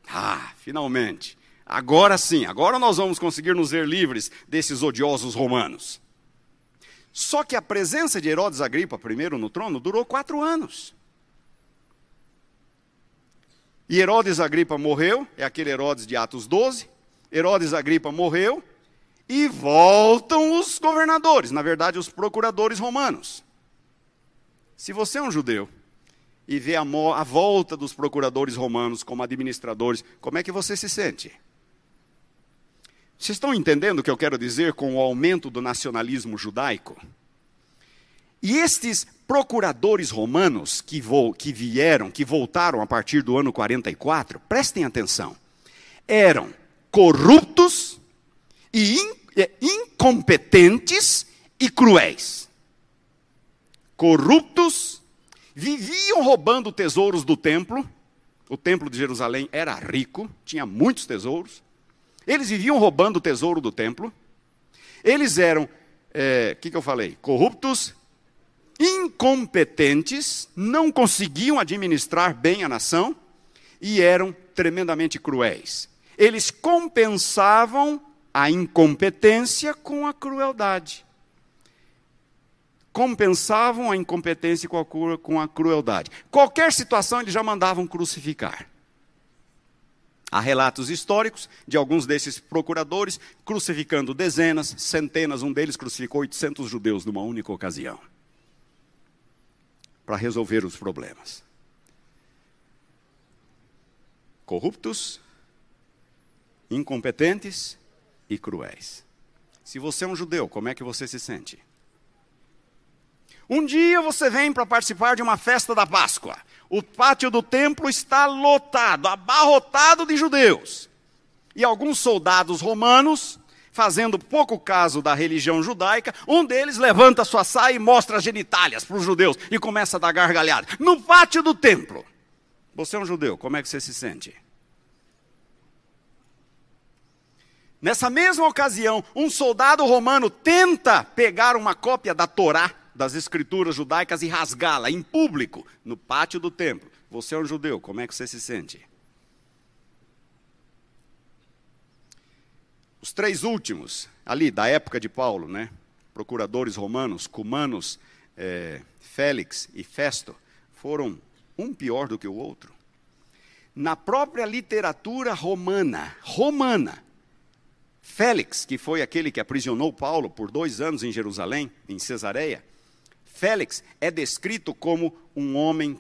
Ah, finalmente. Agora sim, agora nós vamos conseguir nos ver livres desses odiosos romanos. Só que a presença de Herodes Agripa I no trono durou quatro anos. E Herodes Agripa morreu, é aquele Herodes de Atos 12. Herodes Agripa morreu, e voltam os governadores, na verdade, os procuradores romanos. Se você é um judeu e vê a, a, volta dos procuradores romanos como administradores, como é que você se sente? Vocês estão entendendo o que eu quero dizer com o aumento do nacionalismo judaico? E estes procuradores romanos que, vo, que vieram, que voltaram a partir do ano 44, prestem atenção, eram corruptos e é, incompetentes e cruéis. Corruptos, viviam roubando tesouros do templo. O templo de Jerusalém era rico, tinha muitos tesouros. Eles viviam roubando o tesouro do templo. Eles eram, o é, que, que eu falei? Corruptos, incompetentes, não conseguiam administrar bem a nação e eram tremendamente cruéis. Eles compensavam a incompetência com a crueldade. compensavam a incompetência com a crueldade. Qualquer situação eles já mandavam crucificar. Há relatos históricos de alguns desses procuradores crucificando dezenas, centenas, um deles crucificou 800 judeus numa única ocasião para resolver os problemas. Corruptos, incompetentes e cruéis. Se você é um judeu, como é que você se sente? Um dia você vem para participar de uma festa da Páscoa. O pátio do templo está lotado, abarrotado de judeus. E alguns soldados romanos, fazendo pouco caso da religião judaica, um deles levanta sua saia e mostra as genitálias para os judeus e começa a dar gargalhada. No pátio do templo. Você é um judeu, como é que você se sente? Nessa mesma ocasião, um soldado romano tenta pegar uma cópia da Torá das escrituras judaicas e rasgá-la em público, no pátio do templo. Você é um judeu, como é que você se sente? Os três últimos, ali da época de Paulo, né? Procuradores romanos, Cumanos, é, Félix e Festo, foram um pior do que o outro. Na própria literatura romana, romana, Félix, que foi aquele que aprisionou Paulo por dois anos em Jerusalém, em Cesareia, Félix é descrito como um homem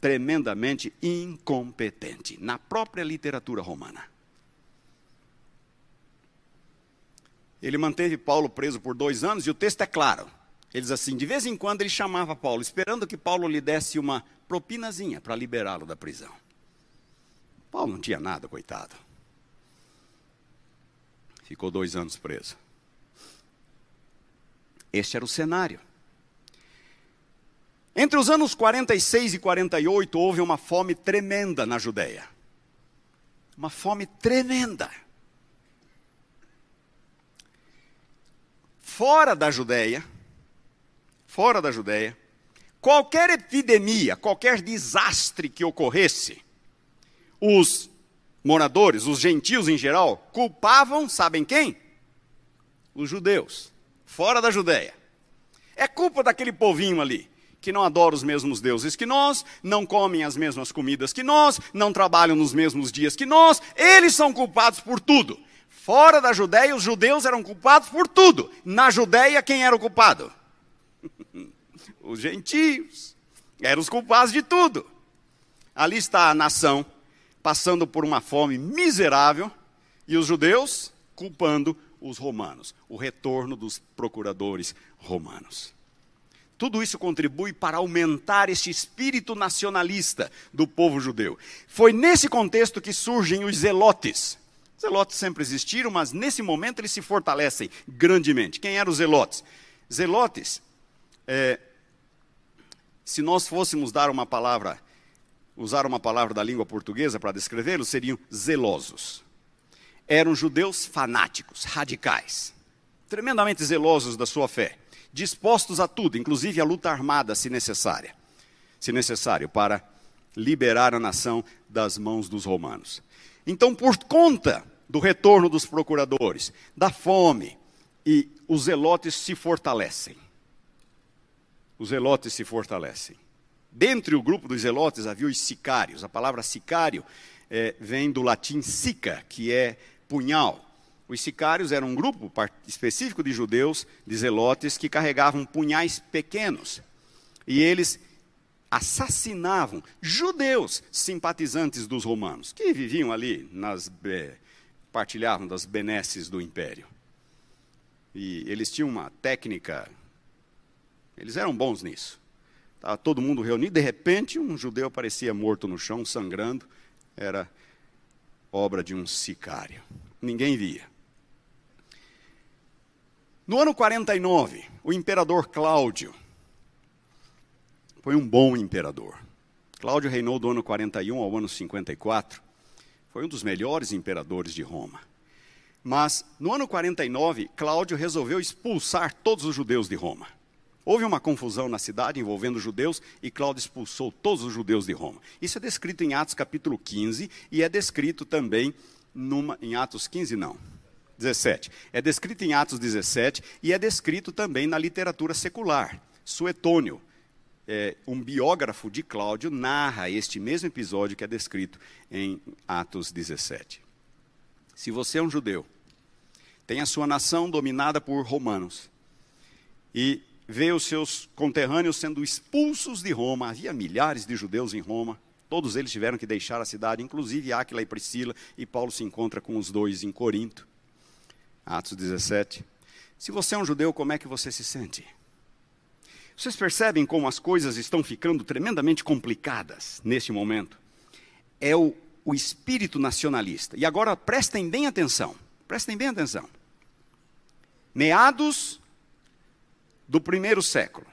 tremendamente incompetente, na própria literatura romana. Ele manteve Paulo preso por dois anos e o texto é claro. Ele diz assim: de vez em quando ele chamava Paulo, esperando que Paulo lhe desse uma propinazinha para liberá-lo da prisão. Paulo não tinha nada, coitado. Ficou dois anos preso. Este era o cenário. Entre os anos 46 e 48 houve uma fome tremenda na Judéia. Uma fome tremenda. Fora da Judéia, fora da Judéia, qualquer epidemia, qualquer desastre que ocorresse, os moradores, os gentios em geral, culpavam, sabem quem? Os judeus, fora da Judéia. É culpa daquele povinho ali que não adoram os mesmos deuses que nós, não comem as mesmas comidas que nós, não trabalham nos mesmos dias que nós, eles são culpados por tudo. Fora da Judéia, os judeus eram culpados por tudo. Na Judéia, quem era o culpado? os gentios. Eram os culpados de tudo. Ali está a nação passando por uma fome miserável e os judeus culpando os romanos. O retorno dos procuradores romanos. Tudo isso contribui para aumentar este espírito nacionalista do povo judeu. Foi nesse contexto que surgem os zelotes. Zelotes sempre existiram, mas nesse momento eles se fortalecem grandemente. Quem eram os zelotes? Zelotes, é, se nós fôssemos dar uma palavra, usar uma palavra da língua portuguesa para descrevê-los, seriam zelosos. Eram judeus fanáticos, radicais, tremendamente zelosos da sua fé dispostos a tudo, inclusive a luta armada, se necessária, se necessário, para liberar a nação das mãos dos romanos. Então, por conta do retorno dos procuradores, da fome, e os zelotes se fortalecem. Os zelotes se fortalecem. Dentre o grupo dos zelotes havia os sicários. A palavra sicário é, vem do latim sica, que é punhal. Os sicários eram um grupo específico de judeus, de zelotes, que carregavam punhais pequenos. E eles assassinavam judeus simpatizantes dos romanos, que viviam ali, nas, partilhavam das benesses do império. E eles tinham uma técnica, eles eram bons nisso. Estava todo mundo reunido, de repente um judeu aparecia morto no chão, sangrando, era obra de um sicário. Ninguém via. No ano 49, o imperador Cláudio foi um bom imperador. Cláudio reinou do ano 41 ao ano 54. Foi um dos melhores imperadores de Roma. Mas no ano 49, Cláudio resolveu expulsar todos os judeus de Roma. Houve uma confusão na cidade envolvendo judeus e Cláudio expulsou todos os judeus de Roma. Isso é descrito em Atos capítulo 15 e é descrito também numa, em Atos 15 não. 17. É descrito em Atos 17 e é descrito também na literatura secular. Suetônio, é, um biógrafo de Cláudio, narra este mesmo episódio que é descrito em Atos 17. Se você é um judeu, tem a sua nação dominada por romanos e vê os seus conterrâneos sendo expulsos de Roma, havia milhares de judeus em Roma, todos eles tiveram que deixar a cidade, inclusive Áquila e Priscila, e Paulo se encontra com os dois em Corinto. Atos 17. Se você é um judeu, como é que você se sente? Vocês percebem como as coisas estão ficando tremendamente complicadas neste momento? É o, o espírito nacionalista. E agora prestem bem atenção. Prestem bem atenção. Meados do primeiro século.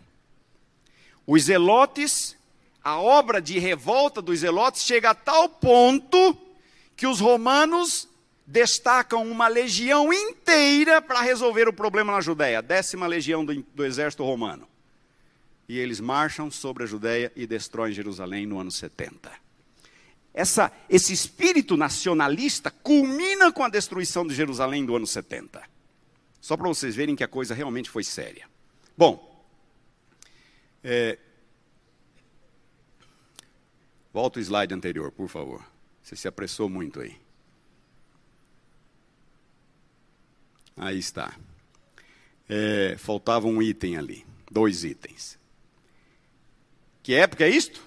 Os zelotes, a obra de revolta dos zelotes chega a tal ponto que os romanos destacam uma legião inteira para resolver o problema na Judéia, décima legião do, do, exército romano. E eles marcham sobre a Judéia e destroem Jerusalém no ano 70. Essa, esse espírito nacionalista culmina com a destruição de Jerusalém do ano 70. Só para vocês verem que a coisa realmente foi séria. Bom, é, volta o slide anterior, por favor. Você se apressou muito aí. Aí está. É, faltava um item ali, dois itens. Que época é isto?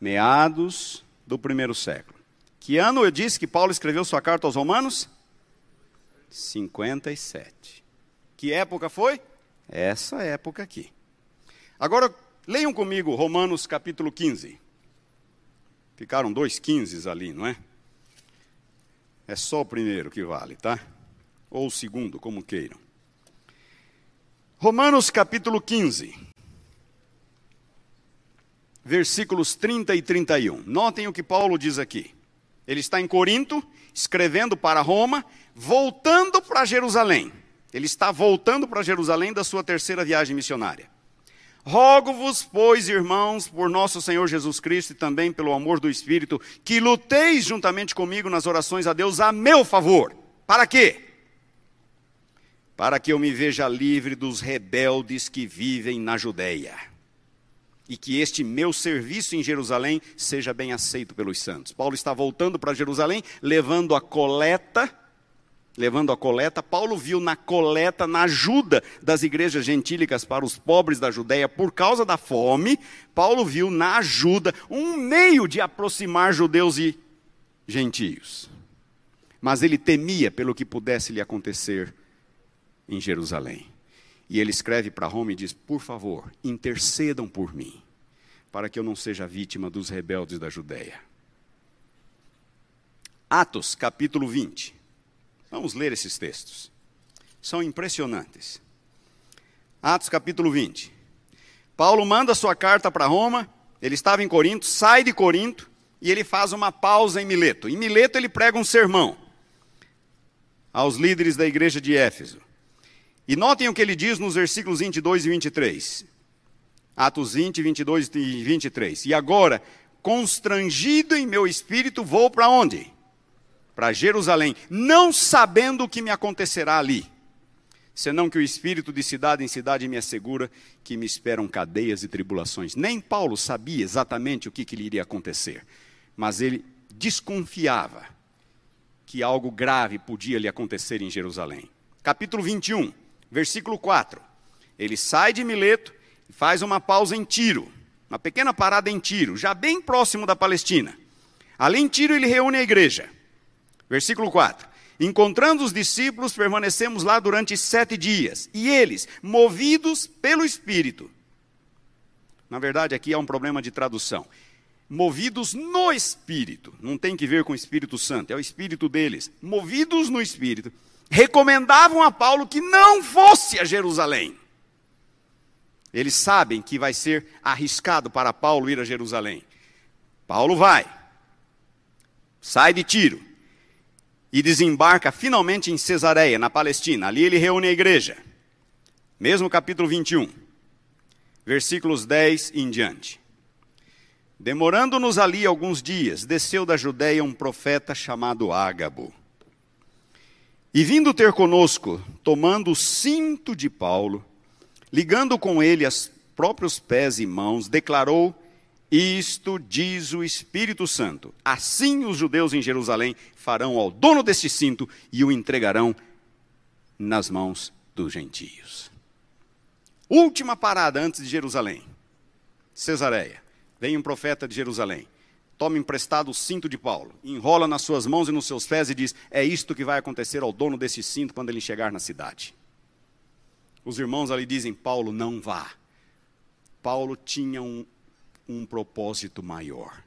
Meados do primeiro século. Que ano eu disse que Paulo escreveu sua carta aos Romanos? 57. Que época foi? Essa época aqui. Agora, leiam comigo Romanos capítulo 15. Ficaram dois 15 ali, não é? É só o primeiro que vale, tá? ou o segundo, como queiram. Romanos capítulo 15, versículos 30 e 31. Notem o que Paulo diz aqui. Ele está em Corinto, escrevendo para Roma, voltando para Jerusalém. Ele está voltando para Jerusalém da sua terceira viagem missionária. Rogo-vos, pois, irmãos, por nosso Senhor Jesus Cristo e também pelo amor do Espírito, que luteis juntamente comigo nas orações a Deus a meu favor. Para quê? para que eu me veja livre dos rebeldes que vivem na Judéia. E que este meu serviço em Jerusalém seja bem aceito pelos santos. Paulo está voltando para Jerusalém, levando a coleta, levando a coleta. Paulo viu na coleta, na ajuda das igrejas gentílicas para os pobres da Judéia por causa da fome. Paulo viu na ajuda um meio de aproximar judeus e gentios. Mas ele temia pelo que pudesse lhe acontecer em Jerusalém. E ele escreve para Roma e diz: Por favor, intercedam por mim, para que eu não seja vítima dos rebeldes da Judéia. Atos, capítulo 20. Vamos ler esses textos. São impressionantes. Atos, capítulo 20. Paulo manda sua carta para Roma, ele estava em Corinto, sai de Corinto e ele faz uma pausa em Mileto. Em Mileto ele prega um sermão aos líderes da igreja de Éfeso. E notem o que ele diz nos versículos 22 e 23. Atos 20, 22 e 23. E agora, constrangido em meu espírito, vou para onde? Para Jerusalém, não sabendo o que me acontecerá ali, senão que o espírito de cidade em cidade me assegura que me esperam cadeias e tribulações. Nem Paulo sabia exatamente o que, que lhe iria acontecer, mas ele desconfiava que algo grave podia lhe acontecer em Jerusalém. Capítulo 21 versículo 4. Ele sai de Mileto e faz uma pausa em Tiro, uma pequena parada em Tiro, já bem próximo da Palestina. Ali em Tiro ele reúne a igreja. Versículo 4. Encontrando os discípulos, permanecemos lá durante sete dias, e eles, movidos pelo Espírito. Na verdade, aqui há um problema de tradução. Movidos no Espírito, não tem que ver com o Espírito Santo, é o Espírito deles. Movidos no Espírito, recomendavam a Paulo que não fosse a Jerusalém. Eles sabem que vai ser arriscado para Paulo ir a Jerusalém. Paulo vai, sai de Tiro e desembarca finalmente em Cesareia, na Palestina. Ali ele reúne a igreja. Mesmo capítulo 21, versículos 10 em diante. Demorando-nos ali alguns dias, desceu da Judéia um profeta chamado Ágabo E vindo ter conosco, tomando o cinto de Paulo, ligando com ele os próprios pés e mãos, declarou: Isto diz o Espírito Santo. Assim os judeus em Jerusalém farão ao dono deste cinto e o entregarão nas mãos dos gentios. Última parada antes de Jerusalém. Cesareia. Vem um profeta de Jerusalém toma emprestado o cinto de Paulo, enrola nas suas mãos e nos seus pés e diz: É isto que vai acontecer ao dono desse cinto quando ele chegar na cidade. Os irmãos ali dizem: Paulo, não vá. Paulo tinha um, um propósito maior.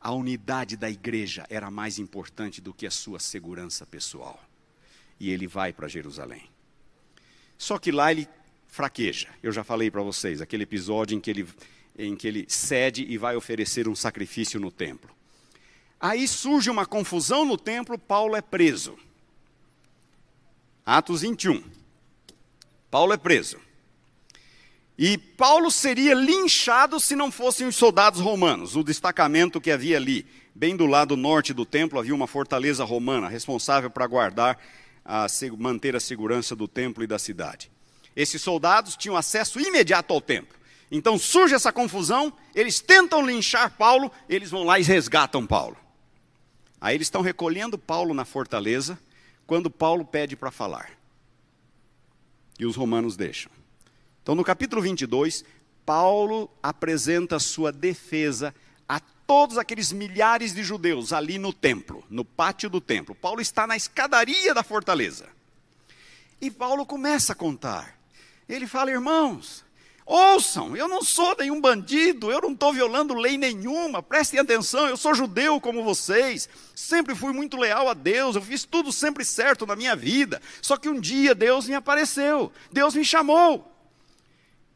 A unidade da igreja era mais importante do que a sua segurança pessoal. E ele vai para Jerusalém. Só que lá ele fraqueja. Eu já falei para vocês, aquele episódio em que ele em que ele cede e vai oferecer um sacrifício no templo. Aí surge uma confusão no templo, Paulo é preso. Atos 21. Paulo é preso. E Paulo seria linchado se não fossem os soldados romanos, o destacamento que havia ali. Bem do lado norte do templo havia uma fortaleza romana responsável para guardar, a, manter a segurança do templo e da cidade. Esses soldados tinham acesso imediato ao templo. Então surge essa confusão, eles tentam linchar Paulo, eles vão lá e resgatam Paulo. Aí eles estão recolhendo Paulo na fortaleza, quando Paulo pede para falar. E os romanos deixam. Então no capítulo 22, Paulo apresenta sua defesa a todos aqueles milhares de judeus ali no templo, no pátio do templo. Paulo está na escadaria da fortaleza. E Paulo começa a contar. Ele fala: irmãos, Ouçam, eu não sou nenhum bandido, eu não estou violando lei nenhuma, prestem atenção, eu sou judeu como vocês, sempre fui muito leal a Deus, eu fiz tudo sempre certo na minha vida. Só que um dia Deus me apareceu, Deus me chamou,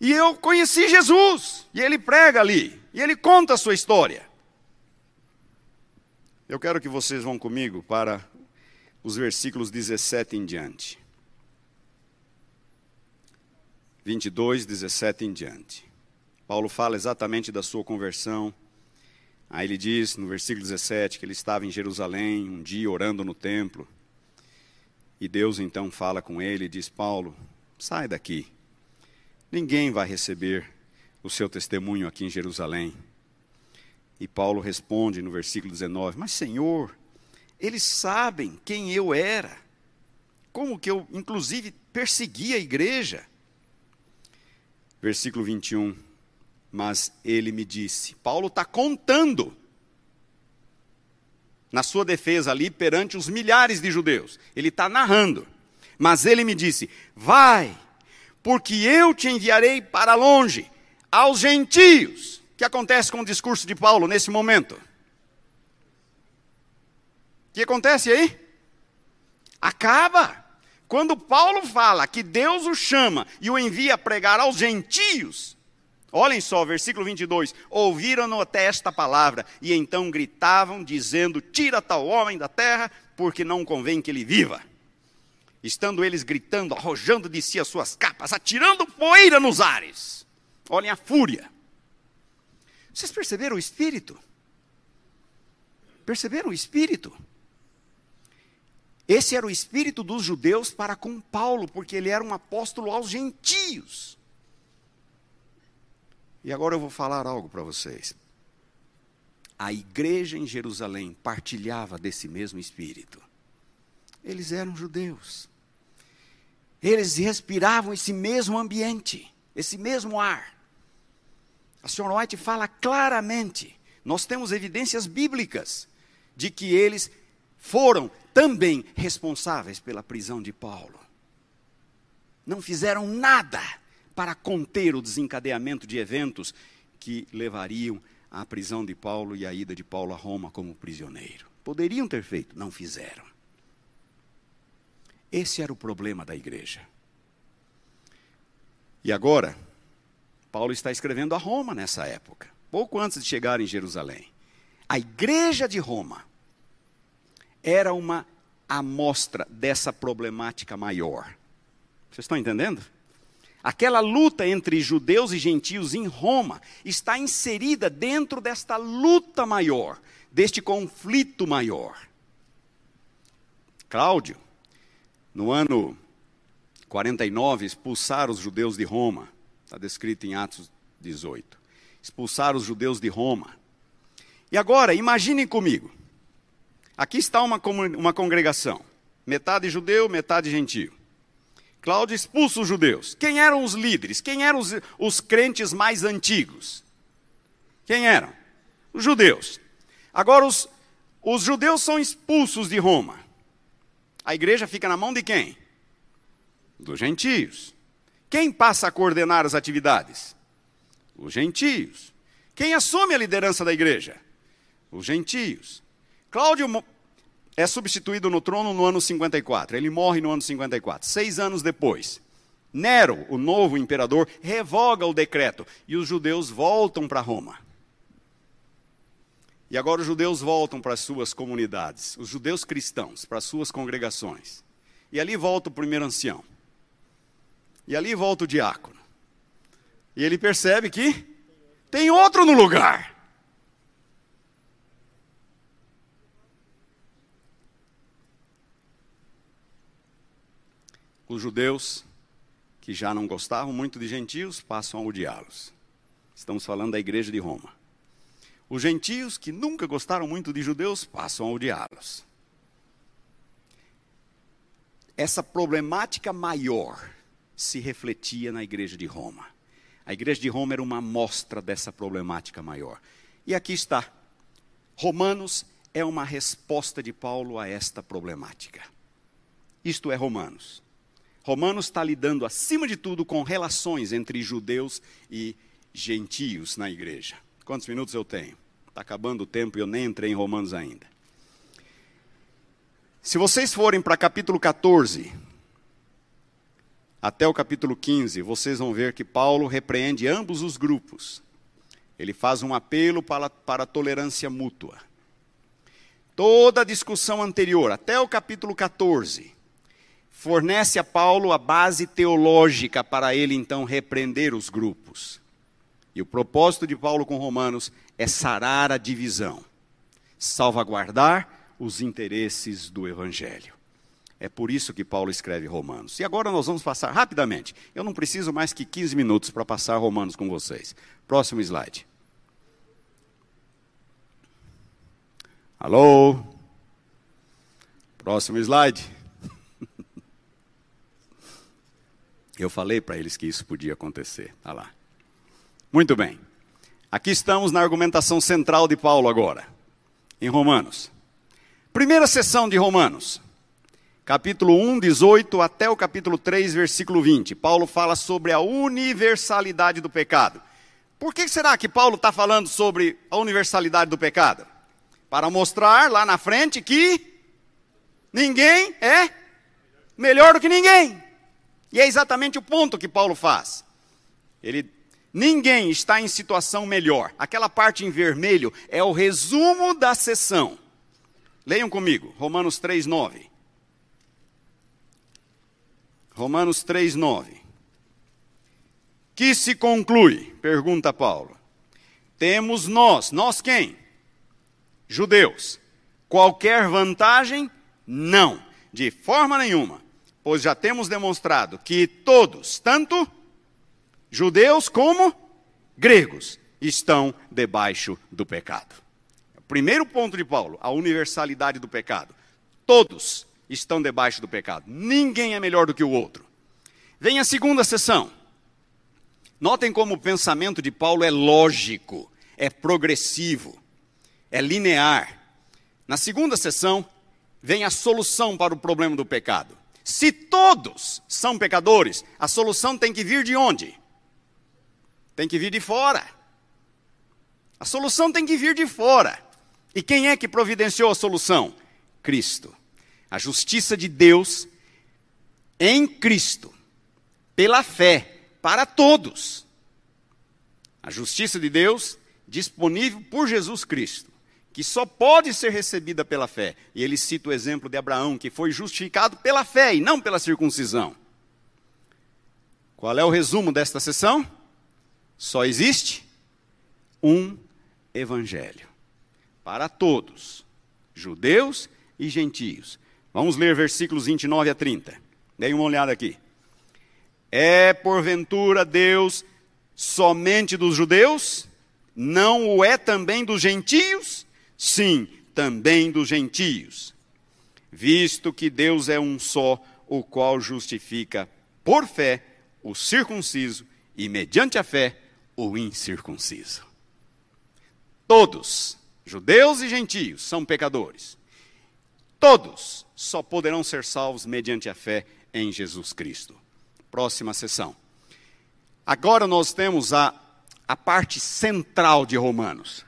e eu conheci Jesus, e ele prega ali, e ele conta a sua história. Eu quero que vocês vão comigo para os versículos 17 em diante. 22, 17 em diante. Paulo fala exatamente da sua conversão. Aí ele diz no versículo 17 que ele estava em Jerusalém um dia orando no templo. E Deus então fala com ele e diz: Paulo, sai daqui. Ninguém vai receber o seu testemunho aqui em Jerusalém. E Paulo responde no versículo 19: Mas Senhor, eles sabem quem eu era, como que eu, inclusive, persegui a igreja versículo 21. Mas ele me disse: Paulo está contando na sua defesa ali perante os milhares de judeus. Ele está narrando. Mas ele me disse: Vai, porque eu te enviarei para longe, aos gentios. O que acontece com o discurso de Paulo nesse momento? O que acontece aí? Acaba. Quando Paulo fala que Deus o chama e o envia a pregar aos gentios, olhem só, versículo 22: ouviram-no até esta palavra e então gritavam, dizendo: Tira tal homem da terra, porque não convém que ele viva. Estando eles gritando, arrojando de si as suas capas, atirando poeira nos ares. Olhem a fúria. Vocês perceberam o espírito? Perceberam o espírito? Esse era o espírito dos judeus para com Paulo, porque ele era um apóstolo aos gentios. E agora eu vou falar algo para vocês. A igreja em Jerusalém partilhava desse mesmo espírito. Eles eram judeus. Eles respiravam esse mesmo ambiente, esse mesmo ar. A senhora White fala claramente, nós temos evidências bíblicas de que eles foram também responsáveis pela prisão de Paulo. Não fizeram nada para conter o desencadeamento de eventos que levariam à prisão de Paulo e à ida de Paulo a Roma como prisioneiro. Poderiam ter feito, não fizeram. Esse era o problema da igreja. E agora, Paulo está escrevendo a Roma nessa época, pouco antes de chegar em Jerusalém. A igreja de Roma era uma amostra dessa problemática maior. Vocês estão entendendo? Aquela luta entre judeus e gentios em Roma está inserida dentro desta luta maior, deste conflito maior. Cláudio no ano 49, expulsaram os judeus de Roma. Está descrito em Atos 18. Expulsaram os judeus de Roma. E agora, imaginem comigo. Aqui está uma, uma congregação. Metade judeu, metade gentio. Cláudio expulsa os judeus. Quem eram os líderes? Quem eram os, os crentes mais antigos? Quem eram? Os judeus. Agora, os, os judeus são expulsos de Roma. A igreja fica na mão de quem? Dos gentios. Quem passa a coordenar as atividades? Os gentios. Quem assume a liderança da igreja? Os gentios. Cláudio é substituído no trono no ano 54. Ele morre no ano 54. Seis anos depois, Nero, o novo imperador, revoga o decreto e os judeus voltam para Roma. E agora os judeus voltam para as suas comunidades, os judeus cristãos, para as suas congregações. E ali volta o primeiro ancião. E ali volta o diácono. E ele percebe que tem outro no lugar. Os judeus, que já não gostavam muito de gentios, passam a odiá-los. Estamos falando da igreja de Roma. Os gentios, que nunca gostaram muito de judeus, passam a odiá-los. Essa problemática maior se refletia na igreja de Roma. A igreja de Roma era uma amostra dessa problemática maior. E aqui está. Romanos é uma resposta de Paulo a esta problemática. Isto é Romanos. Romanos está lidando, acima de tudo, com relações entre judeus e gentios na igreja. Quantos minutos eu tenho? Está acabando o tempo e eu nem entrei em Romanos ainda. Se vocês forem para capítulo 14, até o capítulo 15, vocês vão ver que Paulo repreende ambos os grupos. Ele faz um apelo para, para a tolerância mútua. Toda a discussão anterior, até o capítulo 14, fornece a Paulo a base teológica para ele então repreender os grupos. E o propósito de Paulo com Romanos é sarar a divisão, salvaguardar os interesses do Evangelho. É por isso que Paulo escreve Romanos. E agora nós vamos passar rapidamente. Eu não preciso mais que 15 minutos para passar Romanos com vocês. Próximo slide. Alô? Próximo slide. Eu falei para eles que isso podia acontecer. Olha lá. Muito bem. Aqui estamos na argumentação central de Paulo agora, em Romanos. Primeira sessão de Romanos, capítulo 1, 18 até o capítulo 3, versículo 20. Paulo fala sobre a universalidade do pecado. Por que será que Paulo está falando sobre a universalidade do pecado? Para mostrar lá na frente que ninguém é melhor do que ninguém. E é exatamente o ponto que Paulo faz. Ele Ninguém está em situação melhor. Aquela parte em vermelho é o resumo da sessão. Leiam comigo, Romanos 3:9. Romanos 3:9. Que se conclui? Pergunta Paulo. Temos nós, nós quem? Judeus. Qualquer vantagem? Não, de forma nenhuma, pois já temos demonstrado que todos, tanto judeus como gregos, estão debaixo do pecado. Primeiro ponto de Paulo, a universalidade do pecado. Todos estão debaixo do pecado. Ninguém é melhor do que o outro. Vem a segunda sessão. Notem como o pensamento de Paulo é lógico, é progressivo, é linear. Na segunda sessão, vem a solução para o problema do pecado. Se todos são pecadores, a solução tem que vir de onde? tem que vir de fora. A solução tem que vir de fora. E quem é que providenciou a solução? Cristo. A justiça de Deus em Cristo, pela fé, para todos. A justiça de Deus disponível por Jesus Cristo, que só pode ser recebida pela fé. E ele cita o exemplo de Abraão, que foi justificado pela fé e não pela circuncisão. Qual é o resumo desta sessão? Só existe um evangelho para todos, judeus e gentios. Vamos ler versículos 29 a 30. Dê uma olhada aqui. É porventura Deus somente dos judeus? Não o é também dos gentios? Sim, também dos gentios. Visto que Deus é um só, o qual justifica por fé o circunciso e mediante a fé o incircunciso. Todos, judeus e gentios, são pecadores. Todos só poderão ser salvos mediante a fé em Jesus Cristo. Próxima sessão. Agora nós temos a, a parte central de Romanos.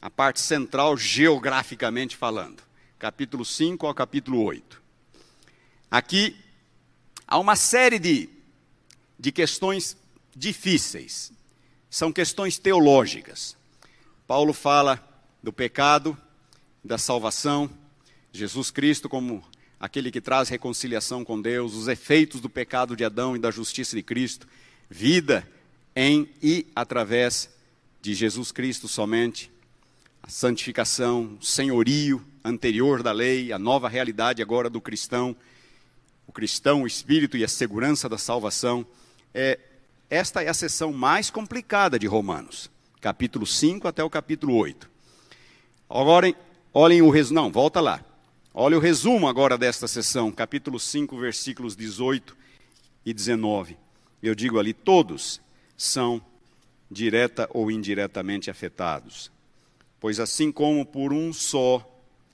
A parte central geograficamente falando. Capítulo 5 ao capítulo 8. Aqui há uma série de, de questões difíceis. São questões teológicas. Paulo fala do pecado, da salvação, Jesus Cristo como aquele que traz reconciliação com Deus, os efeitos do pecado de Adão e da justiça de Cristo, vida em e através de Jesus Cristo somente, santificação, senhorio anterior da lei, a nova realidade agora do cristão, o cristão, o espírito e a segurança da salvação. É, esta é a sessão mais complicada de Romanos, capítulo 5 até o capítulo 8. Agora, olhem o resumo. Não, volta lá. Olha o resumo agora desta sessão, capítulo 5, versículos 18 e 19. Eu digo ali: todos são direta ou indiretamente afetados. Pois assim como por um só,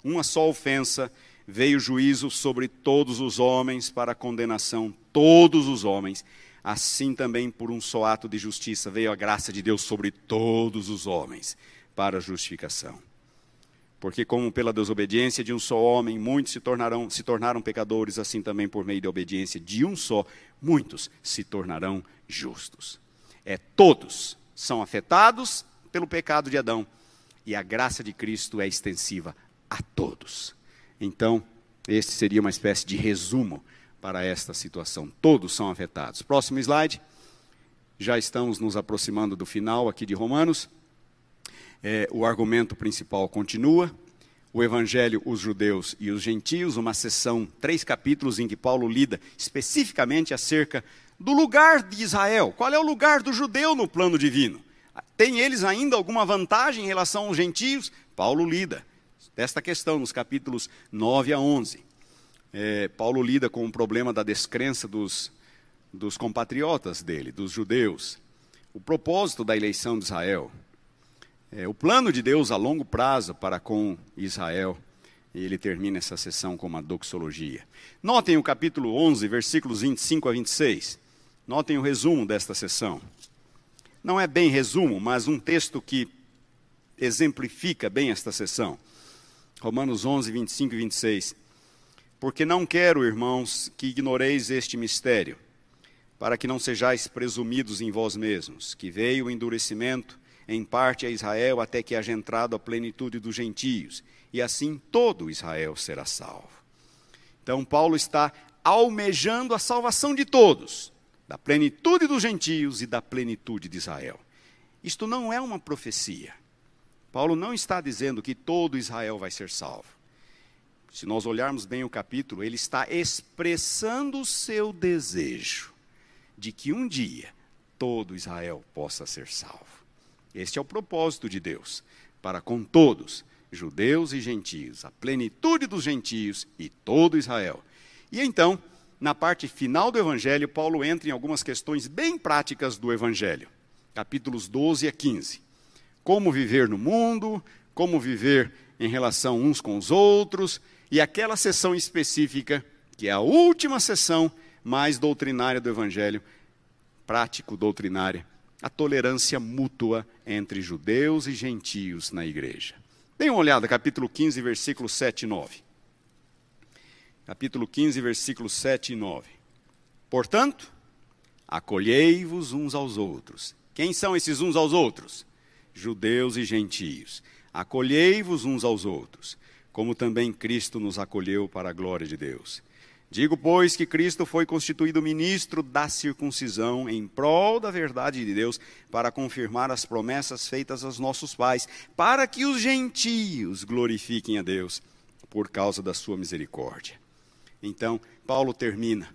uma só ofensa, veio juízo sobre todos os homens para condenação, todos os homens, assim também por um só ato de justiça veio a graça de Deus sobre todos os homens para justificação. Porque como pela desobediência de um só homem muitos se tornarão se tornaram pecadores, assim também por meio da obediência de um só muitos se tornarão justos. É todos são afetados pelo pecado de Adão e a graça de Cristo é extensiva a todos. Então, este seria uma espécie de resumo para esta situação. Todos são afetados. Próximo slide. Já estamos nos aproximando do final aqui de Romanos. É, o argumento principal continua. O Evangelho, os judeus e os gentios, uma sessão, três capítulos em que Paulo lida especificamente acerca do lugar de Israel. Qual é o lugar do judeu no plano divino? Tem eles ainda alguma vantagem em relação aos gentios? Paulo lida desta questão nos capítulos 9 a 11. É, Paulo lida com o problema da descrença dos, dos compatriotas dele, dos judeus. O propósito da eleição de Israel, é, o plano de Deus a longo prazo para com Israel. E ele termina essa sessão com uma doxologia. Notem o capítulo 11, versículos 25 a 26. Notem o resumo desta sessão. Não é bem resumo, mas um texto que exemplifica bem esta sessão. Romanos 11, 25 e 26. Porque não quero, irmãos, que ignoreis este mistério, para que não sejais presumidos em vós mesmos, que veio o endurecimento em parte a Israel, até que haja entrado a plenitude dos gentios, e assim todo Israel será salvo. Então, Paulo está almejando a salvação de todos, da plenitude dos gentios e da plenitude de Israel. Isto não é uma profecia. Paulo não está dizendo que todo Israel vai ser salvo. Se nós olharmos bem o capítulo, ele está expressando o seu desejo de que um dia todo Israel possa ser salvo. Este é o propósito de Deus, para com todos, judeus e gentios, a plenitude dos gentios e todo Israel. E então, na parte final do Evangelho, Paulo entra em algumas questões bem práticas do Evangelho, capítulos 12 a 15. Como viver no mundo, como viver em relação uns com os outros, e aquela sessão específica, que é a última sessão mais doutrinária do Evangelho, prático-doutrinária, a tolerância mútua entre judeus e gentios na igreja. Dê uma olhada, capítulo 15, versículos 7 e 9. Capítulo 15, versículos 7 e 9. Portanto, acolhei-vos uns aos outros. Quem são esses uns aos outros? Judeus e gentios. Acolhei-vos uns aos outros, como também Cristo nos acolheu para a glória de Deus Digo, pois, que Cristo foi constituído ministro da circuncisão em prol da verdade de Deus, para confirmar as promessas feitas aos nossos pais, para que os gentios glorifiquem a Deus por causa da sua misericórdia. Então, Paulo termina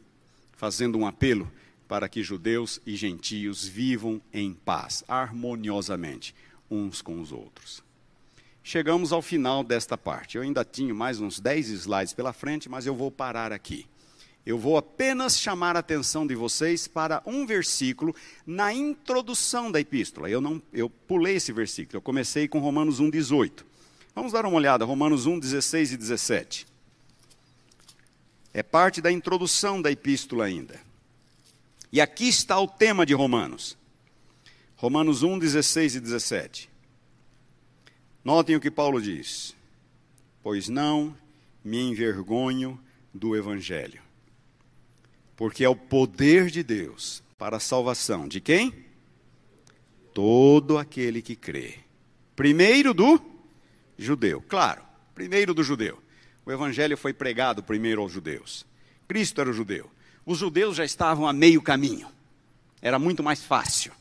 fazendo um apelo para que judeus e gentios vivam em paz, harmoniosamente, uns com os outros. Chegamos ao final desta parte. Eu ainda tinha mais uns 10 slides pela frente, mas eu vou parar aqui. Eu vou apenas chamar a atenção de vocês para um versículo na introdução da epístola. Eu não eu pulei esse versículo. Eu comecei com Romanos 1:18. Vamos dar uma olhada, Romanos 1:16 e 17. É parte da introdução da epístola ainda. E aqui está o tema de Romanos. Romanos 1, 16 e 17. Notem o que Paulo diz: Pois não me envergonho do Evangelho, porque é o poder de Deus para a salvação de quem? Todo aquele que crê. Primeiro do judeu, claro, primeiro do judeu. O evangelho foi pregado primeiro aos judeus. Cristo era o judeu. Os judeus já estavam a meio caminho. Era muito mais fácil.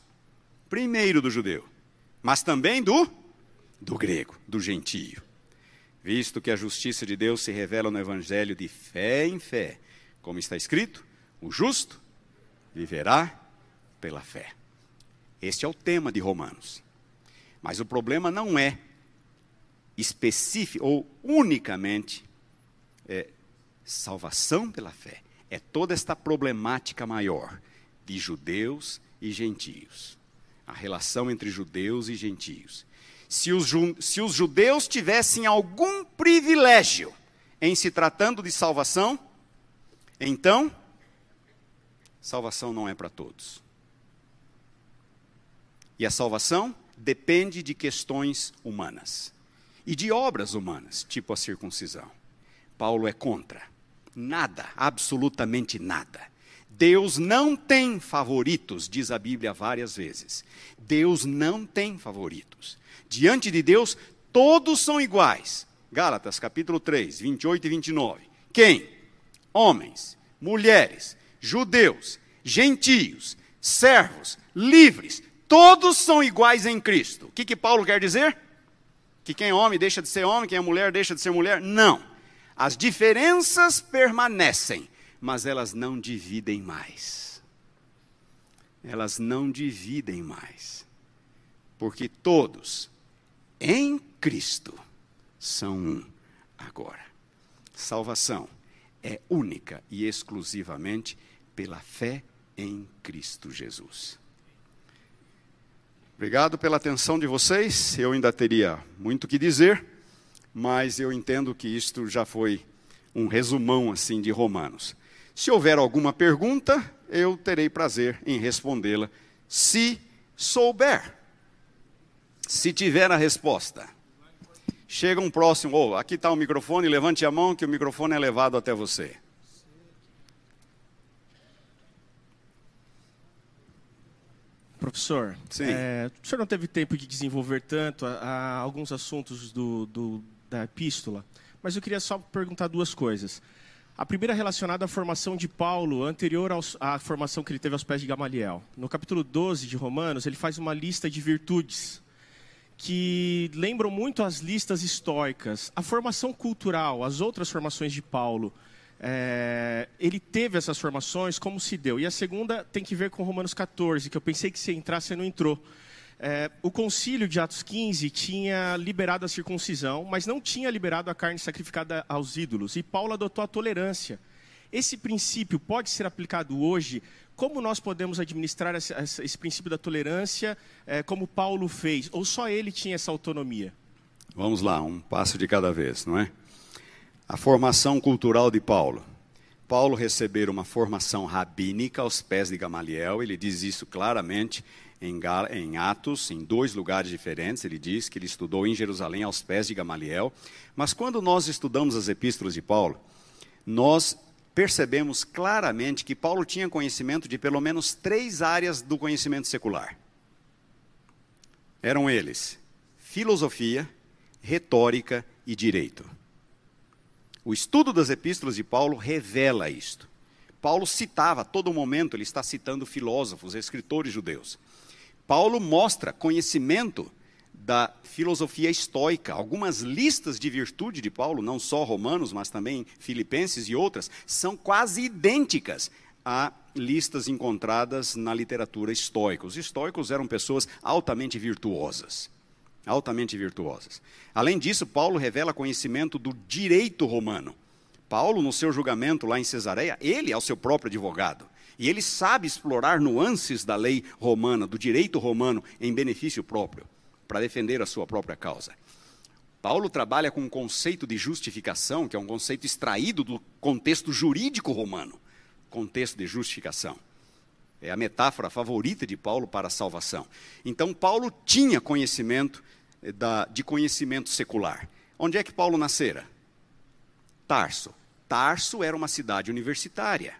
Primeiro do judeu, mas também do do grego, do gentio. Visto que a justiça de Deus se revela no evangelho de fé em fé, como está escrito, o justo viverá pela fé. Este é o tema de Romanos. Mas o problema não é específico ou unicamente é, salvação pela fé. É toda esta problemática maior de judeus e gentios. A relação entre judeus e gentios. Se os, se os judeus tivessem algum privilégio em se tratando de salvação, então, salvação não é para todos. E a salvação depende de questões humanas e de obras humanas, tipo a circuncisão. Paulo é contra. Nada, absolutamente nada. Deus não tem favoritos, diz a Bíblia várias vezes. Deus não tem favoritos. Diante de Deus, todos são iguais. Gálatas capítulo 3, 28 e 29. Quem? Homens, mulheres, judeus, gentios, servos, livres, todos são iguais em Cristo. O que, que Paulo quer dizer? Que quem é homem deixa de ser homem, quem é mulher deixa de ser mulher? Não. As diferenças permanecem, mas elas não dividem mais. Elas não dividem mais. Porque todos, em Cristo, são um agora. Salvação é única e exclusivamente pela fé em Cristo Jesus. Obrigado pela atenção de vocês. Eu ainda teria muito que dizer mas eu entendo que isto já foi um resumão assim de Romanos. Se houver alguma pergunta, eu terei prazer em respondê-la, se souber. Se tiver a resposta. Chega um próximo, oh, aqui está o microfone, levante a mão que o microfone é levado até você. Professor, é, o senhor não teve tempo de desenvolver tanto a, a alguns assuntos do, do da epístola, mas eu queria só perguntar duas coisas. A primeira relacionada à formação de Paulo, anterior aos, à formação que ele teve aos pés de Gamaliel. No capítulo 12 de Romanos, ele faz uma lista de virtudes que lembram muito as listas históricas. A formação cultural, as outras formações de Paulo, é, ele teve essas formações, como se deu? E a segunda tem que ver com Romanos 14, que eu pensei que você entrar, você não entrou é, o concílio de Atos 15 tinha liberado a circuncisão, mas não tinha liberado a carne sacrificada aos ídolos. E Paulo adotou a tolerância. Esse princípio pode ser aplicado hoje? Como nós podemos administrar esse, esse princípio da tolerância, é, como Paulo fez? Ou só ele tinha essa autonomia? Vamos lá, um passo de cada vez, não é? A formação cultural de Paulo. Paulo receber uma formação rabínica aos pés de Gamaliel, ele diz isso claramente em, Atos, em dois lugares diferentes. Ele diz que ele estudou em Jerusalém aos pés de Gamaliel. Mas quando nós estudamos as epístolas de Paulo, nós percebemos claramente que Paulo tinha conhecimento de pelo menos três áreas do conhecimento secular. Eram eles: filosofia, retórica e direito. O estudo das epístolas de Paulo revela isto. Paulo citava a todo momento, ele está citando filósofos, escritores judeus. Paulo mostra conhecimento da filosofia estoica. Algumas listas de virtude de Paulo, não só Romanos, mas também Filipenses e outras, são quase idênticas a listas encontradas na literatura estoica. Os estoicos eram pessoas altamente virtuosas. Altamente virtuosas. Além disso, Paulo revela conhecimento do direito romano. Paulo, no seu julgamento lá em Cesareia, ele é o seu próprio advogado. E ele sabe explorar nuances da lei romana, do direito romano, em benefício próprio, para defender a sua própria causa. Paulo trabalha com um conceito de justificação, que é um conceito extraído do contexto jurídico romano contexto de justificação. É a metáfora favorita de Paulo para a salvação. Então, Paulo tinha conhecimento eh, da, de conhecimento secular. Onde é que Paulo nascera? Tarso. Tarso era uma cidade universitária.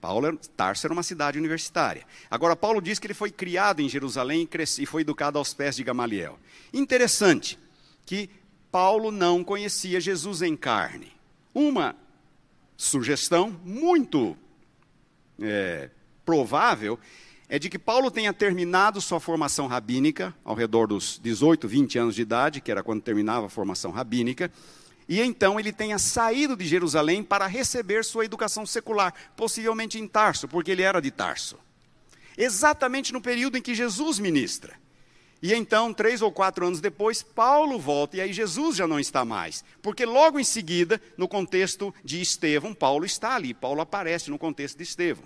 Paulo, Tarso era uma cidade universitária. Agora, Paulo diz que ele foi criado em Jerusalém e foi educado aos pés de Gamaliel. Interessante que Paulo não conhecia Jesus em carne. Uma sugestão muito é, provável é de que Paulo tenha terminado sua formação rabínica ao redor dos 18, 20 anos de idade, que era quando terminava a formação rabínica, e então ele tenha saído de Jerusalém para receber sua educação secular, possivelmente em Tarso, porque ele era de Tarso. Exatamente no período em que Jesus ministra. E então, três ou quatro anos depois, Paulo volta, e aí Jesus já não está mais. Porque logo em seguida, no contexto de Estevão, Paulo está ali, Paulo aparece no contexto de Estevão.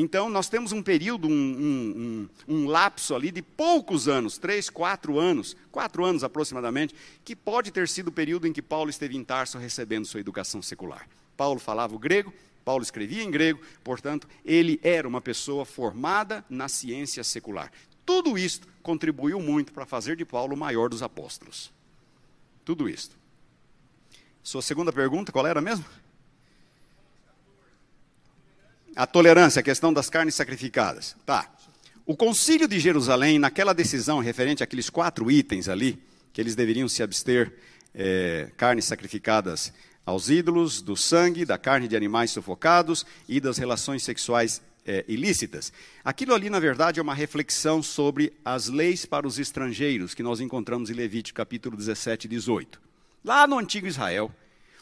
Então, nós temos um período, um, um, um, lapso ali de poucos anos, três, quatro anos, quatro anos aproximadamente, que pode ter sido o período em que Paulo esteve em Tarso recebendo sua educação secular. Paulo falava o grego, Paulo escrevia em grego, portanto, ele era uma pessoa formada na ciência secular. Tudo isto contribuiu muito para fazer de Paulo o maior dos apóstolos. Tudo isto. Sua segunda pergunta, qual era mesmo? A tolerância, a questão das carnes sacrificadas. Tá. O concílio de Jerusalém, naquela decisão referente àqueles quatro itens ali, que eles deveriam se abster é, carnes sacrificadas aos ídolos, do sangue, da carne de animais sufocados e das relações sexuais é, ilícitas. Aquilo ali, na verdade, é uma reflexão sobre as leis para os estrangeiros, que nós encontramos em Levítico capítulo 17 e 18. Lá no antigo Israel,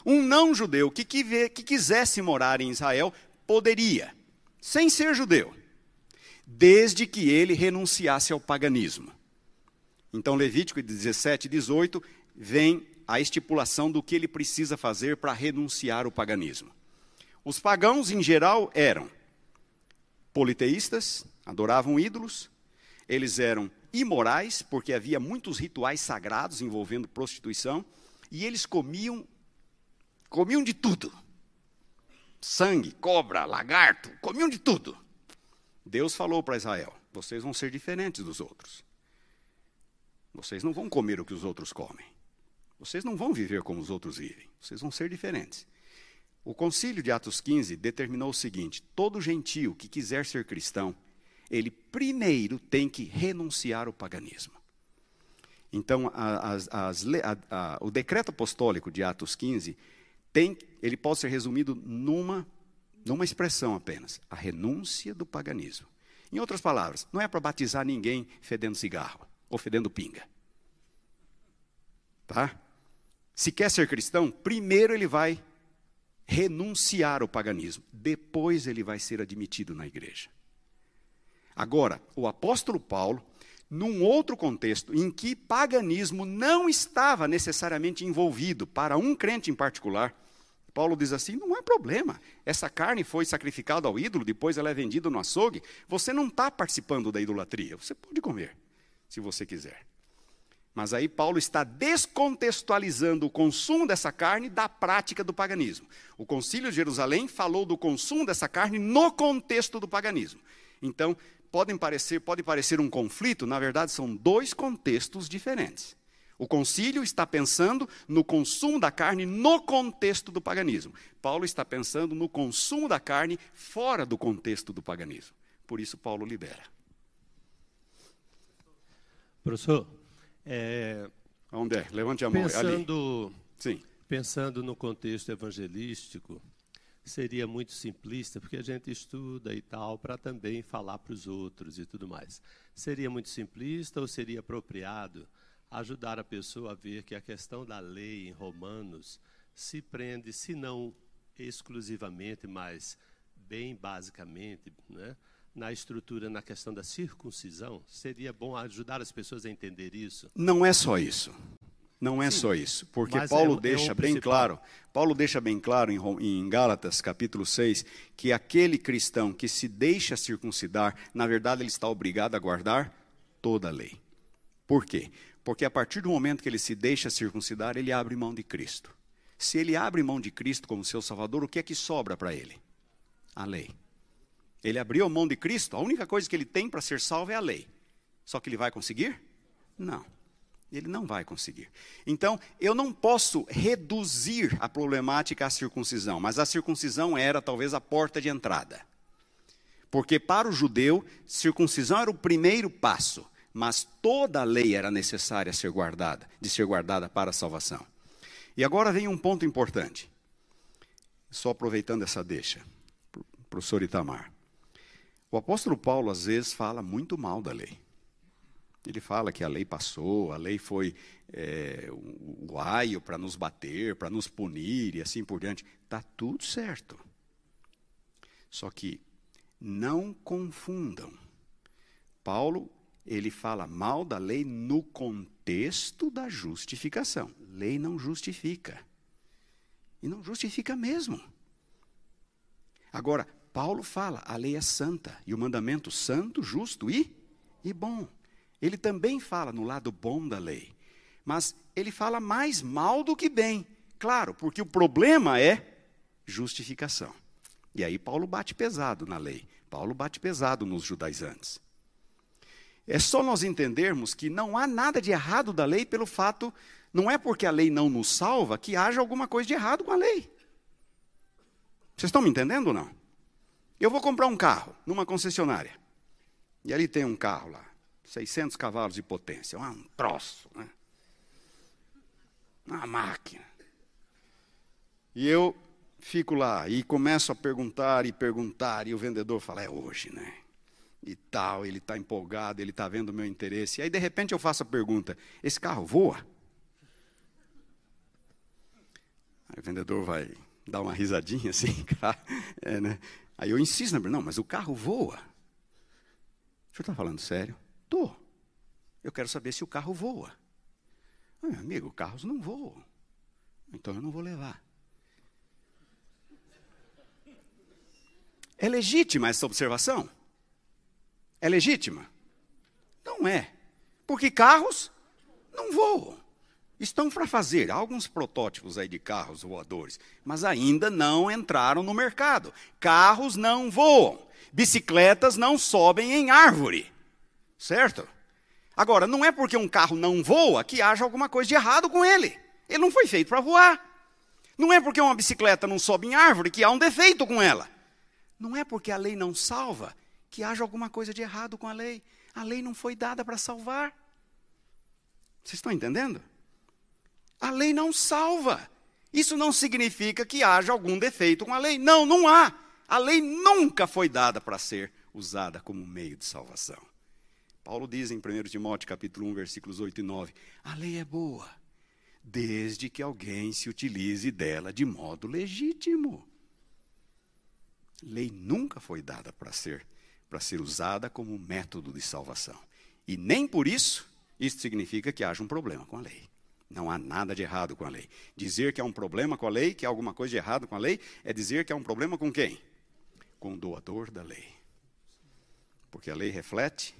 um não-judeu que, que, que quisesse morar em Israel poderia, sem ser judeu, desde que ele renunciasse ao paganismo. Então, Levítico 17 e 18 vem a estipulação do que ele precisa fazer para renunciar ao paganismo. Os pagãos, em geral, eram politeístas, adoravam ídolos, eles eram imorais, porque havia muitos rituais sagrados envolvendo prostituição, e eles comiam comiam de tudo. Sangue, cobra, lagarto, comiam de tudo. Deus falou para Israel: vocês vão ser diferentes dos outros. Vocês não vão comer o que os outros comem. Vocês não vão viver como os outros vivem. Vocês vão ser diferentes. O concílio de Atos 15 determinou o seguinte: todo gentio que quiser ser cristão, ele primeiro tem que renunciar ao paganismo. Então, as, as, a, a, o decreto apostólico de Atos 15 tem, ele pode ser resumido numa, numa expressão apenas: a renúncia do paganismo. Em outras palavras, não é para batizar ninguém fedendo cigarro ou fedendo pinga. Tá? Se quer ser cristão, primeiro ele vai renunciar ao paganismo. Depois ele vai ser admitido na igreja. Agora, o apóstolo Paulo, num outro contexto em que paganismo não estava necessariamente envolvido para um crente em particular, Paulo diz assim: não é problema. Essa carne foi sacrificada ao ídolo, depois ela é vendida no açougue. Você não está participando da idolatria. Você pode comer, se você quiser. Mas aí Paulo está descontextualizando o consumo dessa carne da prática do paganismo. O Concílio de Jerusalém falou do consumo dessa carne no contexto do paganismo. Então, podem parecer, pode parecer um conflito, na verdade são dois contextos diferentes. O concílio está pensando no consumo da carne no contexto do paganismo. Paulo está pensando no consumo da carne fora do contexto do paganismo. Por isso, Paulo libera. Professor, é, Onde é? Levante a mão. Pensando, Ali. Sim. pensando no contexto evangelístico, seria muito simplista, porque a gente estuda e tal, para também falar para os outros e tudo mais. Seria muito simplista ou seria apropriado ajudar a pessoa a ver que a questão da lei em Romanos se prende, se não exclusivamente, mas bem basicamente, né, na estrutura, na questão da circuncisão? Seria bom ajudar as pessoas a entender isso? Não é só isso. Não é Sim, só isso, porque Paulo é, deixa é bem principal. claro, Paulo deixa bem claro em, em Gálatas, capítulo 6, que aquele cristão que se deixa circuncidar, na verdade ele está obrigado a guardar toda a lei. Por quê? Porque a partir do momento que ele se deixa circuncidar, ele abre mão de Cristo. Se ele abre mão de Cristo como seu Salvador, o que é que sobra para ele? A lei. Ele abriu mão de Cristo, a única coisa que ele tem para ser salvo é a lei. Só que ele vai conseguir? Não. Ele não vai conseguir. Então, eu não posso reduzir a problemática à circuncisão, mas a circuncisão era talvez a porta de entrada. Porque para o judeu, circuncisão era o primeiro passo, mas toda a lei era necessária ser guardada, de ser guardada para a salvação. E agora vem um ponto importante. Só aproveitando essa deixa, professor Itamar. O apóstolo Paulo às vezes fala muito mal da lei. Ele fala que a lei passou, a lei foi é, o aio para nos bater, para nos punir e assim por diante. Está tudo certo. Só que não confundam. Paulo, ele fala mal da lei no contexto da justificação. Lei não justifica. E não justifica mesmo. Agora, Paulo fala, a lei é santa, e o mandamento santo, justo e, e bom. Ele também fala no lado bom da lei, mas ele fala mais mal do que bem. Claro, porque o problema é justificação. E aí Paulo bate pesado na lei. Paulo bate pesado nos judaizantes. É só nós entendermos que não há nada de errado da lei pelo fato, não é porque a lei não nos salva que haja alguma coisa de errado com a lei. Vocês estão me entendendo ou não? Eu vou comprar um carro numa concessionária. E ali tem um carro lá. 600 cavalos de potência, um troço, né? uma máquina. E eu fico lá e começo a perguntar e perguntar, e o vendedor fala, é hoje, né? E tal, ele está empolgado, ele está vendo o meu interesse. E aí, de repente, eu faço a pergunta: esse carro voa? Aí o vendedor vai dar uma risadinha assim, é, né? Aí eu insisto, não, mas o carro voa. O senhor está falando sério? Tô. Eu quero saber se o carro voa. Ah, meu amigo, carros não voam. Então eu não vou levar. É legítima essa observação? É legítima? Não é. Porque carros não voam. Estão para fazer alguns protótipos aí de carros voadores, mas ainda não entraram no mercado. Carros não voam. Bicicletas não sobem em árvore. Certo? Agora, não é porque um carro não voa que haja alguma coisa de errado com ele. Ele não foi feito para voar. Não é porque uma bicicleta não sobe em árvore que há um defeito com ela. Não é porque a lei não salva que haja alguma coisa de errado com a lei. A lei não foi dada para salvar. Vocês estão entendendo? A lei não salva. Isso não significa que haja algum defeito com a lei. Não, não há. A lei nunca foi dada para ser usada como meio de salvação. Paulo diz em 1 Timóteo capítulo 1, versículos 8 e 9: A lei é boa, desde que alguém se utilize dela de modo legítimo. Lei nunca foi dada para ser para ser usada como método de salvação. E nem por isso isso significa que haja um problema com a lei. Não há nada de errado com a lei. Dizer que há um problema com a lei, que há alguma coisa de errado com a lei, é dizer que há um problema com quem? Com o doador da lei. Porque a lei reflete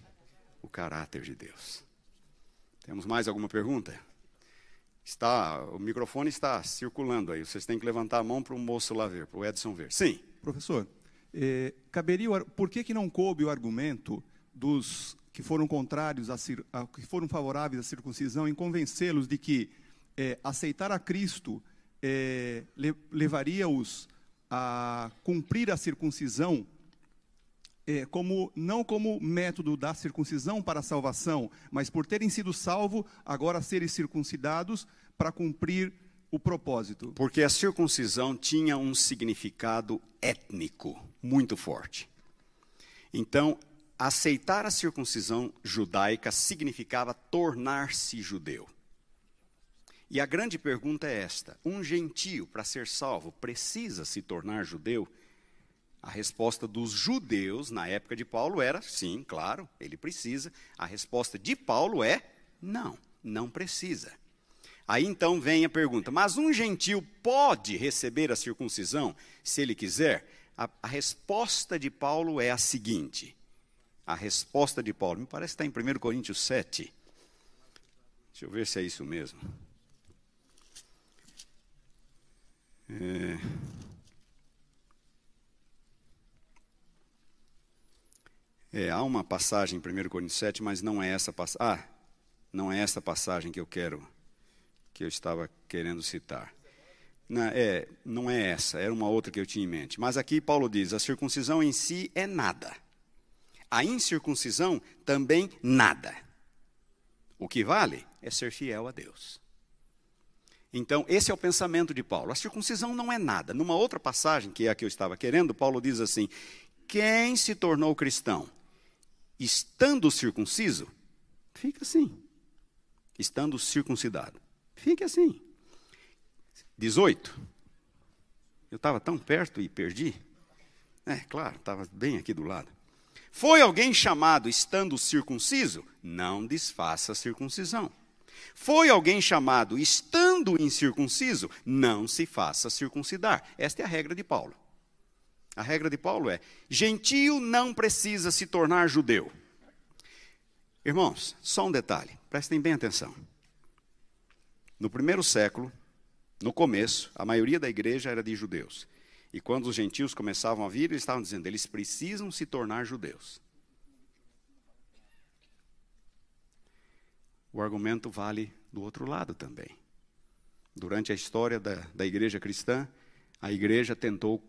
o caráter de Deus. Temos mais alguma pergunta? Está, o microfone está circulando aí. Vocês têm que levantar a mão para o moço lá ver, para o Edson ver. Sim. Professor, eh, caberia, por que, que não coube o argumento dos que foram contrários, a, a que foram favoráveis à circuncisão, em convencê-los de que eh, aceitar a Cristo eh, le, levaria-os a cumprir a circuncisão é, como, não como método da circuncisão para a salvação, mas por terem sido salvos, agora serem circuncidados para cumprir o propósito? Porque a circuncisão tinha um significado étnico muito forte. Então, aceitar a circuncisão judaica significava tornar-se judeu. E a grande pergunta é esta: um gentio, para ser salvo, precisa se tornar judeu? A resposta dos judeus na época de Paulo era sim, claro, ele precisa. A resposta de Paulo é não, não precisa. Aí então vem a pergunta: mas um gentio pode receber a circuncisão se ele quiser? A, a resposta de Paulo é a seguinte: a resposta de Paulo, me parece que está em 1 Coríntios 7. Deixa eu ver se é isso mesmo. É... É, há uma passagem em 1 Coríntios 7, mas não é essa passagem. Ah, não é essa passagem que eu quero, que eu estava querendo citar. Não é, não é essa, era uma outra que eu tinha em mente. Mas aqui Paulo diz: a circuncisão em si é nada. A incircuncisão também nada. O que vale é ser fiel a Deus. Então, esse é o pensamento de Paulo. A circuncisão não é nada. Numa outra passagem, que é a que eu estava querendo, Paulo diz assim: quem se tornou cristão estando circunciso, fica assim. Estando circuncidado, fique assim. 18. Eu estava tão perto e perdi. É, claro, estava bem aqui do lado. Foi alguém chamado estando circunciso? Não desfaça a circuncisão. Foi alguém chamado estando incircunciso? Não se faça circuncidar. Esta é a regra de Paulo. A regra de Paulo é: gentio não precisa se tornar judeu. Irmãos, só um detalhe, prestem bem atenção. No primeiro século, no começo, a maioria da igreja era de judeus. E quando os gentios começavam a vir, eles estavam dizendo: eles precisam se tornar judeus. O argumento vale do outro lado também. Durante a história da, da igreja cristã, a igreja tentou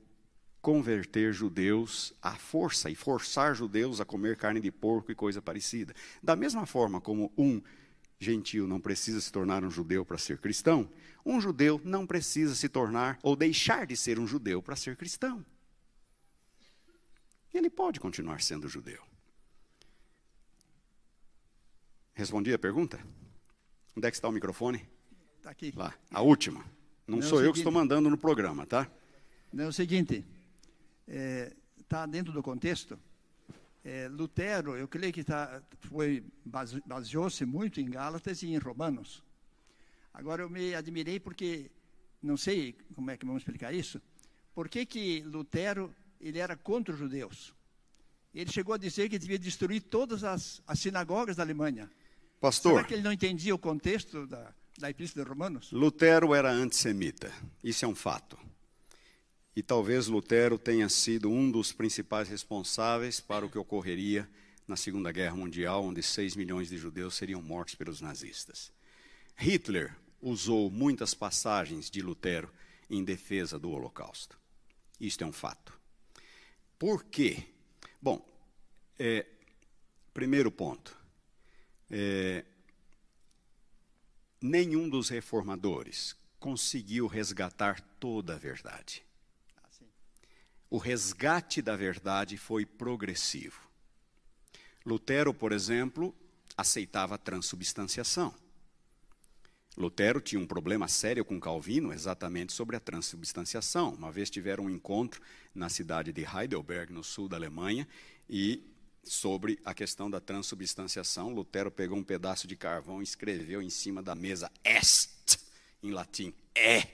converter judeus à força e forçar judeus a comer carne de porco e coisa parecida. Da mesma forma como um gentio não precisa se tornar um judeu para ser cristão, um judeu não precisa se tornar ou deixar de ser um judeu para ser cristão. Ele pode continuar sendo judeu. Respondi a pergunta? Onde é que está o microfone? Está aqui. Lá, a última. Não, não sou é eu seguinte, que estou mandando no programa, tá? Não é o seguinte, está é, tá dentro do contexto. É, Lutero, eu creio que tá, foi baseou-se muito em Gálatas e em Romanos. Agora eu me admirei porque não sei como é que vamos explicar isso. Por que, que Lutero ele era contra os judeus? Ele chegou a dizer que devia destruir todas as, as sinagogas da Alemanha. Pastor. Será que ele não entendia o contexto da, da Epístola de Romanos? Lutero era antissemita. Isso é um fato. E talvez Lutero tenha sido um dos principais responsáveis para o que ocorreria na Segunda Guerra Mundial, onde 6 milhões de judeus seriam mortos pelos nazistas. Hitler usou muitas passagens de Lutero em defesa do Holocausto. Isto é um fato. Por quê? Bom, é, primeiro ponto. É, nenhum dos reformadores conseguiu resgatar toda a verdade o resgate da verdade foi progressivo. Lutero, por exemplo, aceitava a transubstanciação. Lutero tinha um problema sério com Calvino exatamente sobre a transubstanciação. Uma vez tiveram um encontro na cidade de Heidelberg, no sul da Alemanha, e sobre a questão da transubstanciação, Lutero pegou um pedaço de carvão e escreveu em cima da mesa est, em latim, é.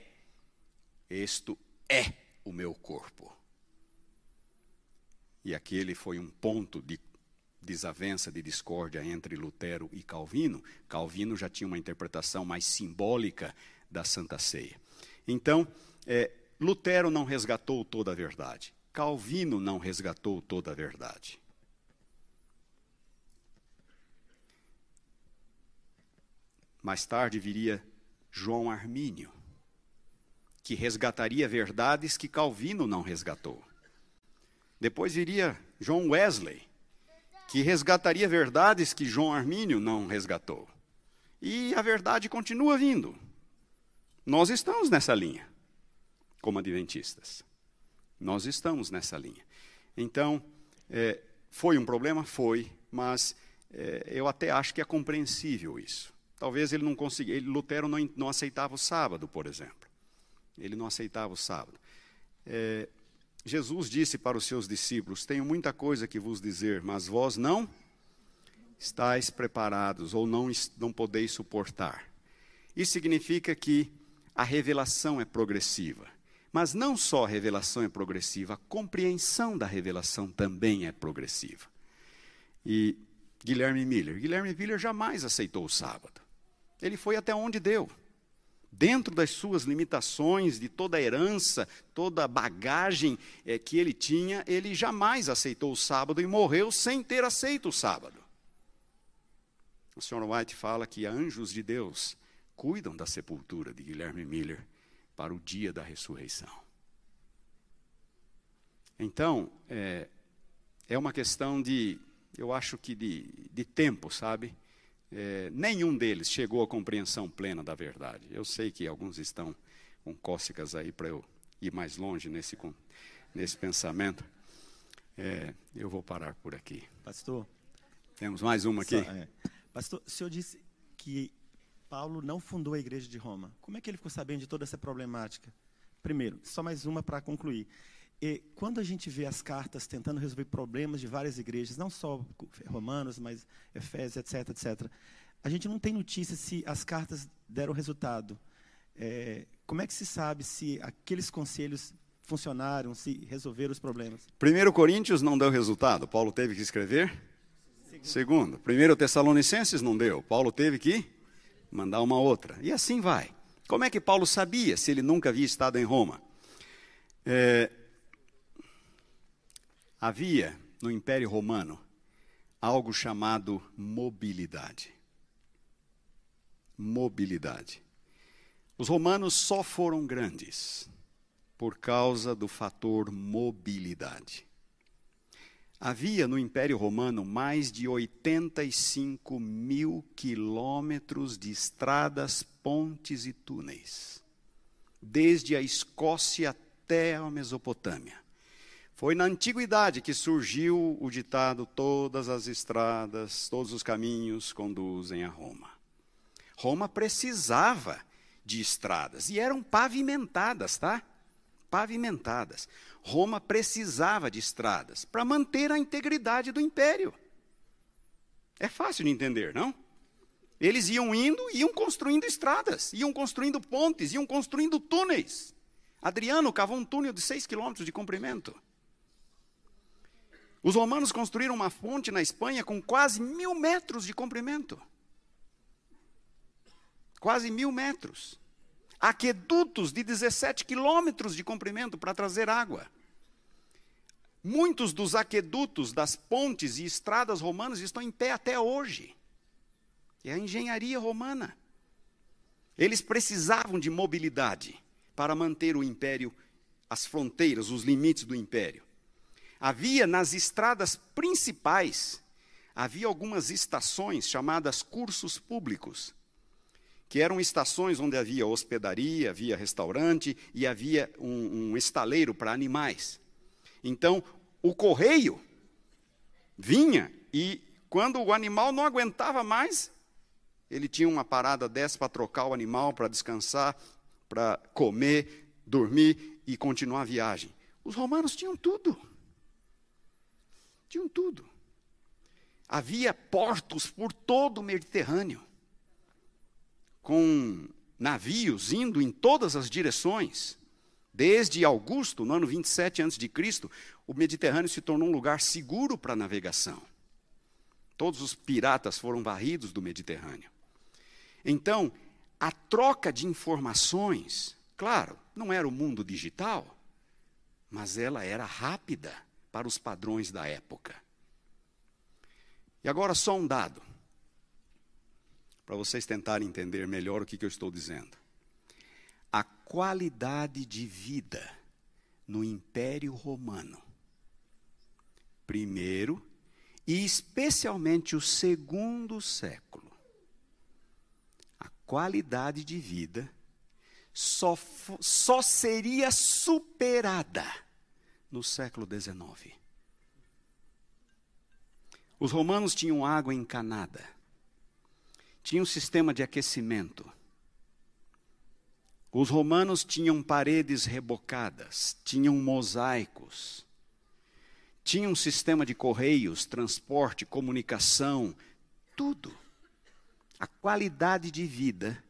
Isto é o meu corpo e aquele foi um ponto de desavença, de discórdia entre Lutero e Calvino. Calvino já tinha uma interpretação mais simbólica da Santa Ceia. Então, é, Lutero não resgatou toda a verdade. Calvino não resgatou toda a verdade. Mais tarde viria João Armínio, que resgataria verdades que Calvino não resgatou. Depois viria John Wesley, que resgataria verdades que João Armínio não resgatou. E a verdade continua vindo. Nós estamos nessa linha, como adventistas. Nós estamos nessa linha. Então, é, foi um problema? Foi, mas é, eu até acho que é compreensível isso. Talvez ele não conseguia, ele, Lutero não, não aceitava o sábado, por exemplo. Ele não aceitava o sábado. É, Jesus disse para os seus discípulos: Tenho muita coisa que vos dizer, mas vós não estáis preparados ou não, não podeis suportar. Isso significa que a revelação é progressiva. Mas não só a revelação é progressiva, a compreensão da revelação também é progressiva. E Guilherme Miller, Guilherme Miller jamais aceitou o sábado. Ele foi até onde deu. Dentro das suas limitações, de toda a herança, toda a bagagem é, que ele tinha, ele jamais aceitou o sábado e morreu sem ter aceito o sábado. O Sr. White fala que anjos de Deus cuidam da sepultura de Guilherme Miller para o dia da ressurreição. Então, é, é uma questão de, eu acho que de, de tempo, sabe? É, nenhum deles chegou à compreensão plena da verdade. Eu sei que alguns estão com cócegas aí para eu ir mais longe nesse, nesse pensamento. É, eu vou parar por aqui. Pastor. Temos mais uma aqui. Só, é. Pastor, o senhor disse que Paulo não fundou a igreja de Roma. Como é que ele ficou sabendo de toda essa problemática? Primeiro, só mais uma para concluir. E quando a gente vê as cartas tentando resolver problemas de várias igrejas, não só romanos, mas Efésios, etc, etc, a gente não tem notícia se as cartas deram resultado. É, como é que se sabe se aqueles conselhos funcionaram, se resolveram os problemas? Primeiro Coríntios não deu resultado, Paulo teve que escrever. Segundo, Segundo primeiro Tessalonicenses não deu, Paulo teve que mandar uma outra. E assim vai. Como é que Paulo sabia se ele nunca havia estado em Roma? É, havia no Império Romano algo chamado mobilidade. Mobilidade. Os romanos só foram grandes por causa do fator mobilidade. Havia no Império Romano mais de 85 mil quilômetros de estradas, pontes e túneis, desde a Escócia até a Mesopotâmia. Foi na antiguidade que surgiu o ditado: todas as estradas, todos os caminhos conduzem a Roma. Roma precisava de estradas e eram pavimentadas, tá? Pavimentadas. Roma precisava de estradas para manter a integridade do império. É fácil de entender, não? Eles iam indo, iam construindo estradas, iam construindo pontes, iam construindo túneis. Adriano cavou um túnel de 6 quilômetros de comprimento. Os romanos construíram uma fonte na Espanha com quase mil metros de comprimento. Quase mil metros aquedutos de 17 quilômetros de comprimento para trazer água. Muitos dos aquedutos, das pontes e estradas romanas estão em pé até hoje. É a engenharia romana. Eles precisavam de mobilidade para manter o império, as fronteiras, os limites do império. Havia nas estradas principais, havia algumas estações chamadas cursos públicos, que eram estações onde havia hospedaria, havia restaurante e havia um, um estaleiro para animais. Então, o correio vinha e, quando o animal não aguentava mais, ele tinha uma parada dessa para trocar o animal, para descansar, para comer, dormir e continuar a viagem. Os romanos tinham tudo. Tinham tudo. Havia portos por todo o Mediterrâneo com navios indo em todas as direções. Desde Augusto, no ano 27 a.C., o Mediterrâneo se tornou um lugar seguro para navegação. Todos os piratas foram varridos do Mediterrâneo. Então, a troca de informações, claro, não era o mundo digital, mas ela era rápida para os padrões da época. E agora só um dado para vocês tentarem entender melhor o que, que eu estou dizendo. A qualidade de vida no Império Romano, primeiro e especialmente o segundo século, a qualidade de vida só, só seria superada no século XIX. Os romanos tinham água encanada, tinham um sistema de aquecimento. Os romanos tinham paredes rebocadas, tinham mosaicos, tinham um sistema de correios, transporte, comunicação, tudo. A qualidade de vida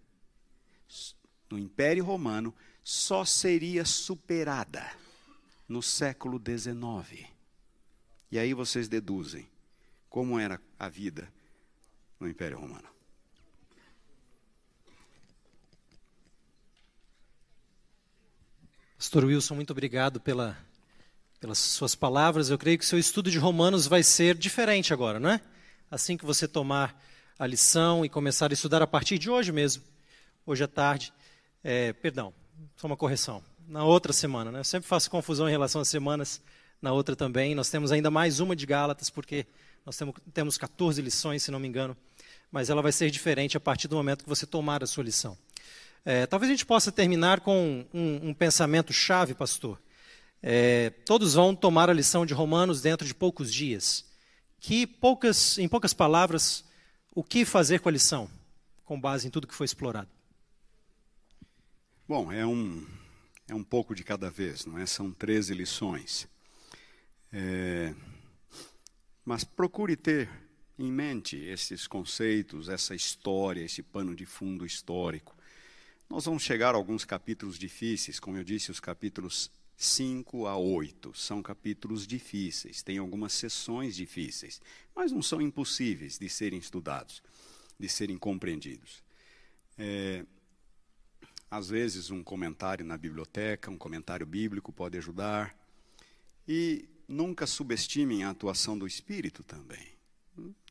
no Império Romano só seria superada no século XIX. E aí vocês deduzem como era a vida no Império Romano. Pastor Wilson, muito obrigado pela, pelas suas palavras. Eu creio que seu estudo de Romanos vai ser diferente agora, não é? Assim que você tomar a lição e começar a estudar a partir de hoje mesmo, hoje à tarde, é, perdão, só uma correção. Na outra semana, né? Eu sempre faço confusão em relação às semanas. Na outra também. Nós temos ainda mais uma de Gálatas, porque nós temos, temos 14 lições, se não me engano. Mas ela vai ser diferente a partir do momento que você tomar a sua lição. É, talvez a gente possa terminar com um, um pensamento chave, pastor. É, todos vão tomar a lição de Romanos dentro de poucos dias. Que poucas, em poucas palavras, o que fazer com a lição, com base em tudo que foi explorado? Bom, é um, é um pouco de cada vez, não é? São 13 lições. É, mas procure ter em mente esses conceitos, essa história, esse pano de fundo histórico. Nós vamos chegar a alguns capítulos difíceis, como eu disse, os capítulos 5 a 8 são capítulos difíceis, tem algumas sessões difíceis, mas não são impossíveis de serem estudados, de serem compreendidos. É, às vezes, um comentário na biblioteca, um comentário bíblico pode ajudar. E nunca subestimem a atuação do Espírito também.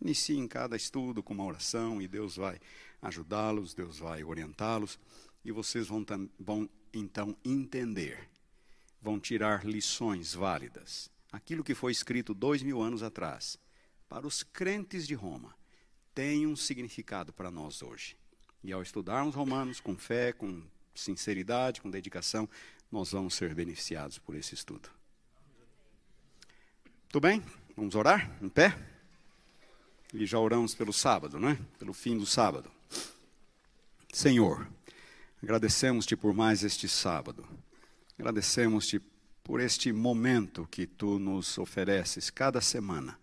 Iniciem cada estudo com uma oração e Deus vai ajudá-los, Deus vai orientá-los e vocês vão, vão então entender, vão tirar lições válidas. Aquilo que foi escrito dois mil anos atrás, para os crentes de Roma, tem um significado para nós hoje. E ao estudarmos Romanos com fé, com sinceridade, com dedicação, nós vamos ser beneficiados por esse estudo. Tudo bem? Vamos orar em pé? E já oramos pelo sábado, não é? Pelo fim do sábado. Senhor, agradecemos-te por mais este sábado. Agradecemos-te por este momento que tu nos ofereces cada semana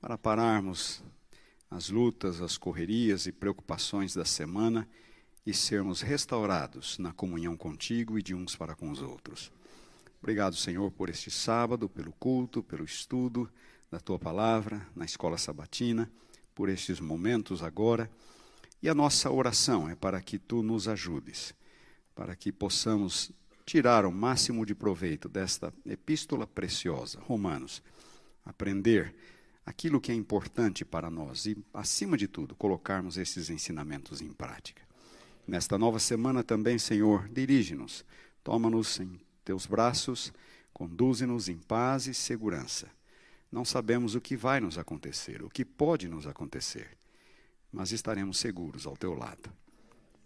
para pararmos as lutas, as correrias e preocupações da semana e sermos restaurados na comunhão contigo e de uns para com os outros. Obrigado, Senhor, por este sábado, pelo culto, pelo estudo da tua palavra na escola sabatina, por estes momentos agora. E a nossa oração é para que tu nos ajudes, para que possamos tirar o máximo de proveito desta epístola preciosa, Romanos, aprender aquilo que é importante para nós e, acima de tudo, colocarmos esses ensinamentos em prática. Nesta nova semana também, Senhor, dirige-nos, toma-nos em teus braços, conduze-nos em paz e segurança. Não sabemos o que vai nos acontecer, o que pode nos acontecer, mas estaremos seguros ao teu lado.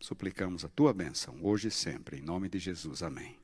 Suplicamos a tua bênção, hoje e sempre, em nome de Jesus. Amém.